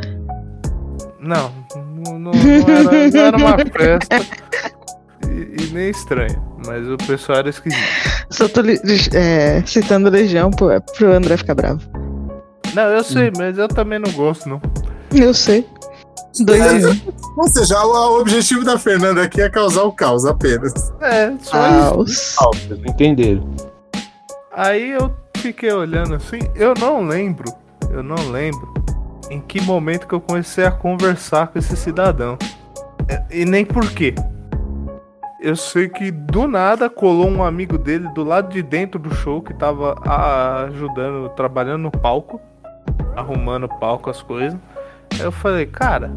Não, não, não- era, (laughs) não era uma festa e, e nem estranha, mas o pessoal era esquisito. Só tô é, citando Legião pro, pro André ficar bravo. Não, eu sei, mas eu também não gosto, não. Eu sei. Dois em um. Ou seja, o, o objetivo da Fernanda aqui é causar o caos apenas. É, só isso. Caos. Vocês não entenderam. Aí eu fiquei olhando assim, eu não lembro, eu não lembro em que momento que eu comecei a conversar com esse cidadão. É, E nem por quê. Eu sei que do nada colou um amigo dele do lado de dentro do show que tava ajudando, trabalhando no palco, arrumando o palco, as coisas. Aí eu falei, cara,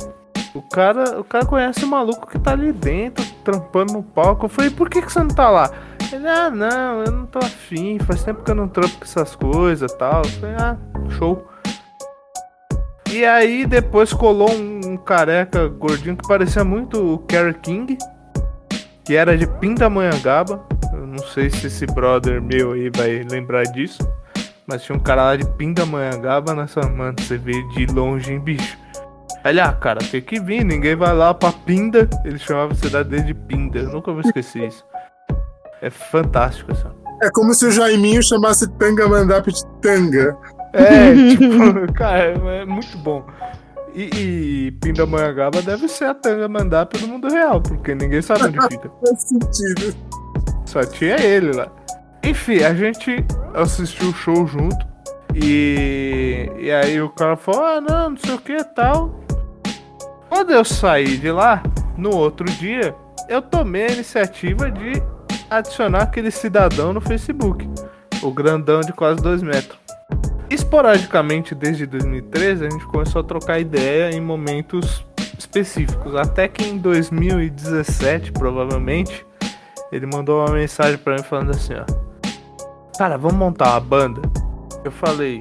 o cara, o cara conhece o maluco que tá ali dentro, trampando no palco. Eu falei, por que, que você não tá lá? Ele, ah, não, eu não tô afim, faz tempo que eu não trampo com essas coisas e tal. Eu falei, ah, show. E aí depois colou um, um careca gordinho que parecia muito o Kerry King, que era de Pindamonhangaba. Eu não sei se esse brother meu aí vai lembrar disso. Mas tinha um cara lá de Pindamonhangaba nessa mano, você vê de longe, hein, bicho. Ele, ah, cara, tem que vir, ninguém vai lá pra Pinda. Ele chamava a cidade dele de Pinda, eu nunca vou esquecer isso. É fantástico, assim. É como se o Jaiminho chamasse Tangamandap de Tanga. É, tipo, (laughs) cara, é muito bom. E, e Pindamonhangaba deve ser a Tangamandap do mundo real, porque ninguém sabe onde (laughs) fica. Faz sentido. Só tinha ele lá. Enfim, a gente assistiu o show junto. E, e aí o cara falou: Ah, não, não sei o que tal. Quando eu saí de lá, no outro dia, eu tomei a iniciativa de adicionar aquele cidadão no Facebook. O grandão de quase 2 metros. Esporadicamente, desde 2013, a gente começou a trocar ideia em momentos específicos. Até que em 2017, provavelmente, ele mandou uma mensagem pra mim falando assim, ó. Cara, vamos montar uma banda? Eu falei,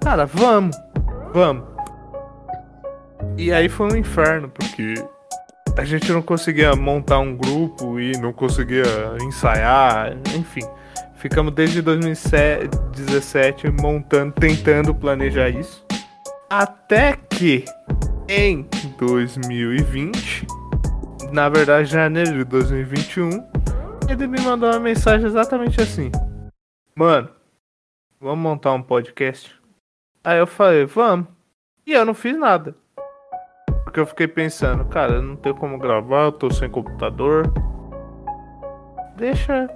cara, vamos, vamos. E aí foi um inferno, porque a gente não conseguia montar um grupo e não conseguia ensaiar, enfim. Ficamos desde 2017 montando, tentando planejar isso. Até que em 2020, na verdade janeiro de 2021, ele me mandou uma mensagem exatamente assim: Mano, vamos montar um podcast? Aí eu falei, vamos. E eu não fiz nada. Porque eu fiquei pensando, cara, não tenho como gravar, eu tô sem computador. Deixa.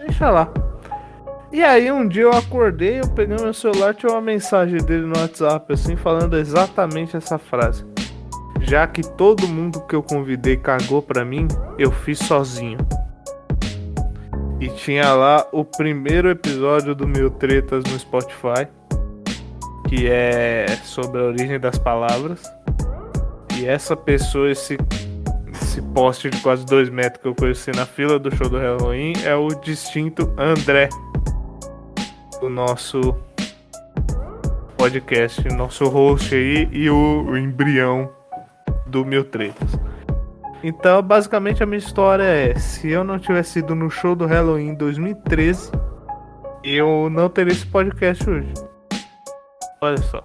Deixa lá. E aí um dia eu acordei, eu peguei meu celular, tinha uma mensagem dele no WhatsApp, assim, falando exatamente essa frase. Já que todo mundo que eu convidei cagou pra mim, eu fiz sozinho. E tinha lá o primeiro episódio do Mil Tretas no Spotify, que é sobre a origem das palavras. E essa pessoa, esse, esse poste de quase dois metros que eu conheci na fila do show do Halloween, é o distinto André, o nosso podcast, nosso host aí e o, o embrião do Mil Tretas. Então, basicamente, a minha história é: se eu não tivesse ido no show do Halloween em 2013, eu não teria esse podcast hoje. Olha só.